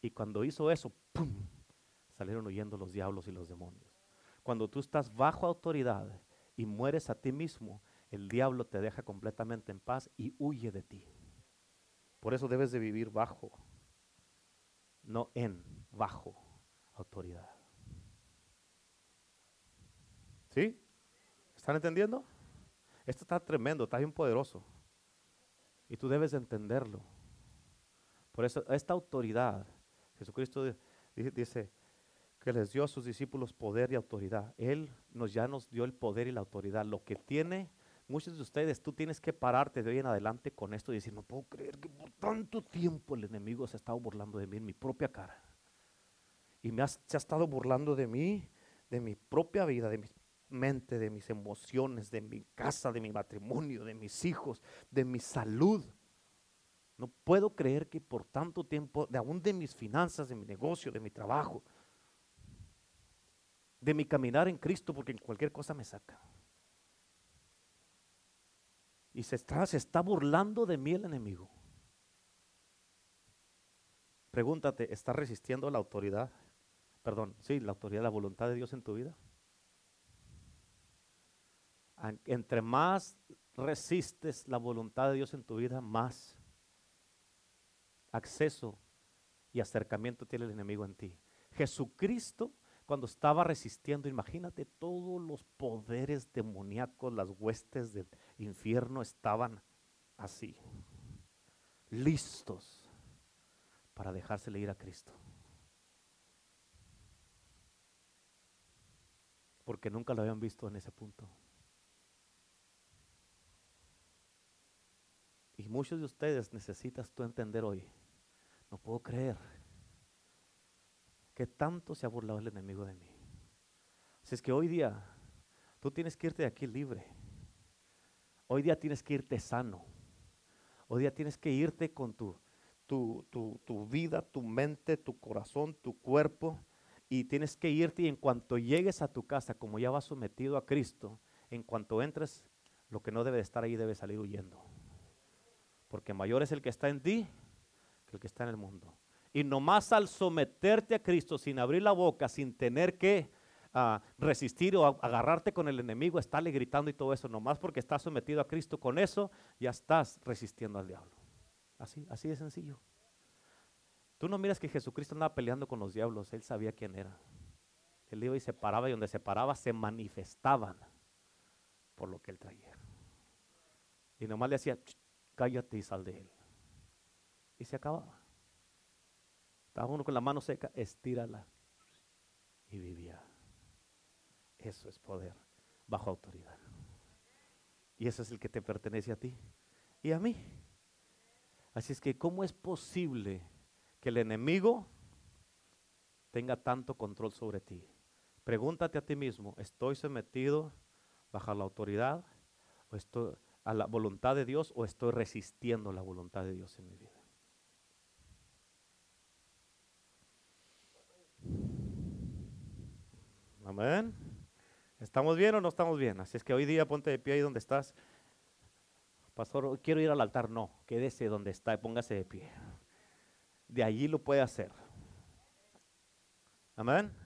y cuando hizo eso, ¡pum! salieron huyendo los diablos y los demonios. Cuando tú estás bajo autoridad y mueres a ti mismo, el diablo te deja completamente en paz y huye de ti. Por eso debes de vivir bajo, no en, bajo autoridad. ¿Sí? ¿Están entendiendo? Esto está tremendo, está bien poderoso. Y tú debes de entenderlo. Por eso esta autoridad, Jesucristo dice que les dio a sus discípulos poder y autoridad. Él nos ya nos dio el poder y la autoridad. Lo que tiene muchos de ustedes, tú tienes que pararte de hoy en adelante con esto y decir, no puedo creer que por tanto tiempo el enemigo se ha estado burlando de mí en mi propia cara. Y me se ha estado burlando de mí, de mi propia vida, de mi mente, de mis emociones, de mi casa, de mi matrimonio, de mis hijos, de mi salud. No puedo creer que por tanto tiempo, de aún de mis finanzas, de mi negocio, de mi trabajo, de mi caminar en Cristo, porque en cualquier cosa me saca. Y se está, se está burlando de mí el enemigo. Pregúntate, ¿estás resistiendo la autoridad? Perdón, sí, la autoridad, la voluntad de Dios en tu vida. Entre más resistes la voluntad de Dios en tu vida, más acceso y acercamiento tiene el enemigo en ti. Jesucristo cuando estaba resistiendo, imagínate todos los poderes demoníacos, las huestes del infierno estaban así, listos para dejársele ir a Cristo. Porque nunca lo habían visto en ese punto. Y muchos de ustedes necesitas tú entender hoy, no puedo creer que tanto se ha burlado el enemigo de mí. Así es que hoy día tú tienes que irte de aquí libre. Hoy día tienes que irte sano. Hoy día tienes que irte con tu, tu, tu, vida, tu mente, tu corazón, tu cuerpo. Y tienes que irte y en cuanto llegues a tu casa, como ya vas sometido a Cristo, en cuanto entres, lo que no debe estar ahí debe salir huyendo. Porque mayor es el que está en ti que el que está en el mundo. Y nomás al someterte a Cristo sin abrir la boca, sin tener que ah, resistir o agarrarte con el enemigo, estarle gritando y todo eso, nomás porque estás sometido a Cristo con eso, ya estás resistiendo al diablo. Así, así de sencillo. Tú no miras que Jesucristo andaba peleando con los diablos, él sabía quién era. Él iba y se paraba y donde se paraba se manifestaban por lo que él traía. Y nomás le hacía, cállate y sal de él. Y se acababa. Estaba uno con la mano seca, estírala. Y vivía. Eso es poder bajo autoridad. Y ese es el que te pertenece a ti y a mí. Así es que, ¿cómo es posible que el enemigo tenga tanto control sobre ti? Pregúntate a ti mismo, ¿estoy sometido bajo la autoridad o estoy a la voluntad de Dios o estoy resistiendo la voluntad de Dios en mi vida? Amén. ¿Estamos bien o no estamos bien? Así es que hoy día ponte de pie ahí donde estás. Pastor, quiero ir al altar. No, quédese donde está y póngase de pie. De allí lo puede hacer. Amén.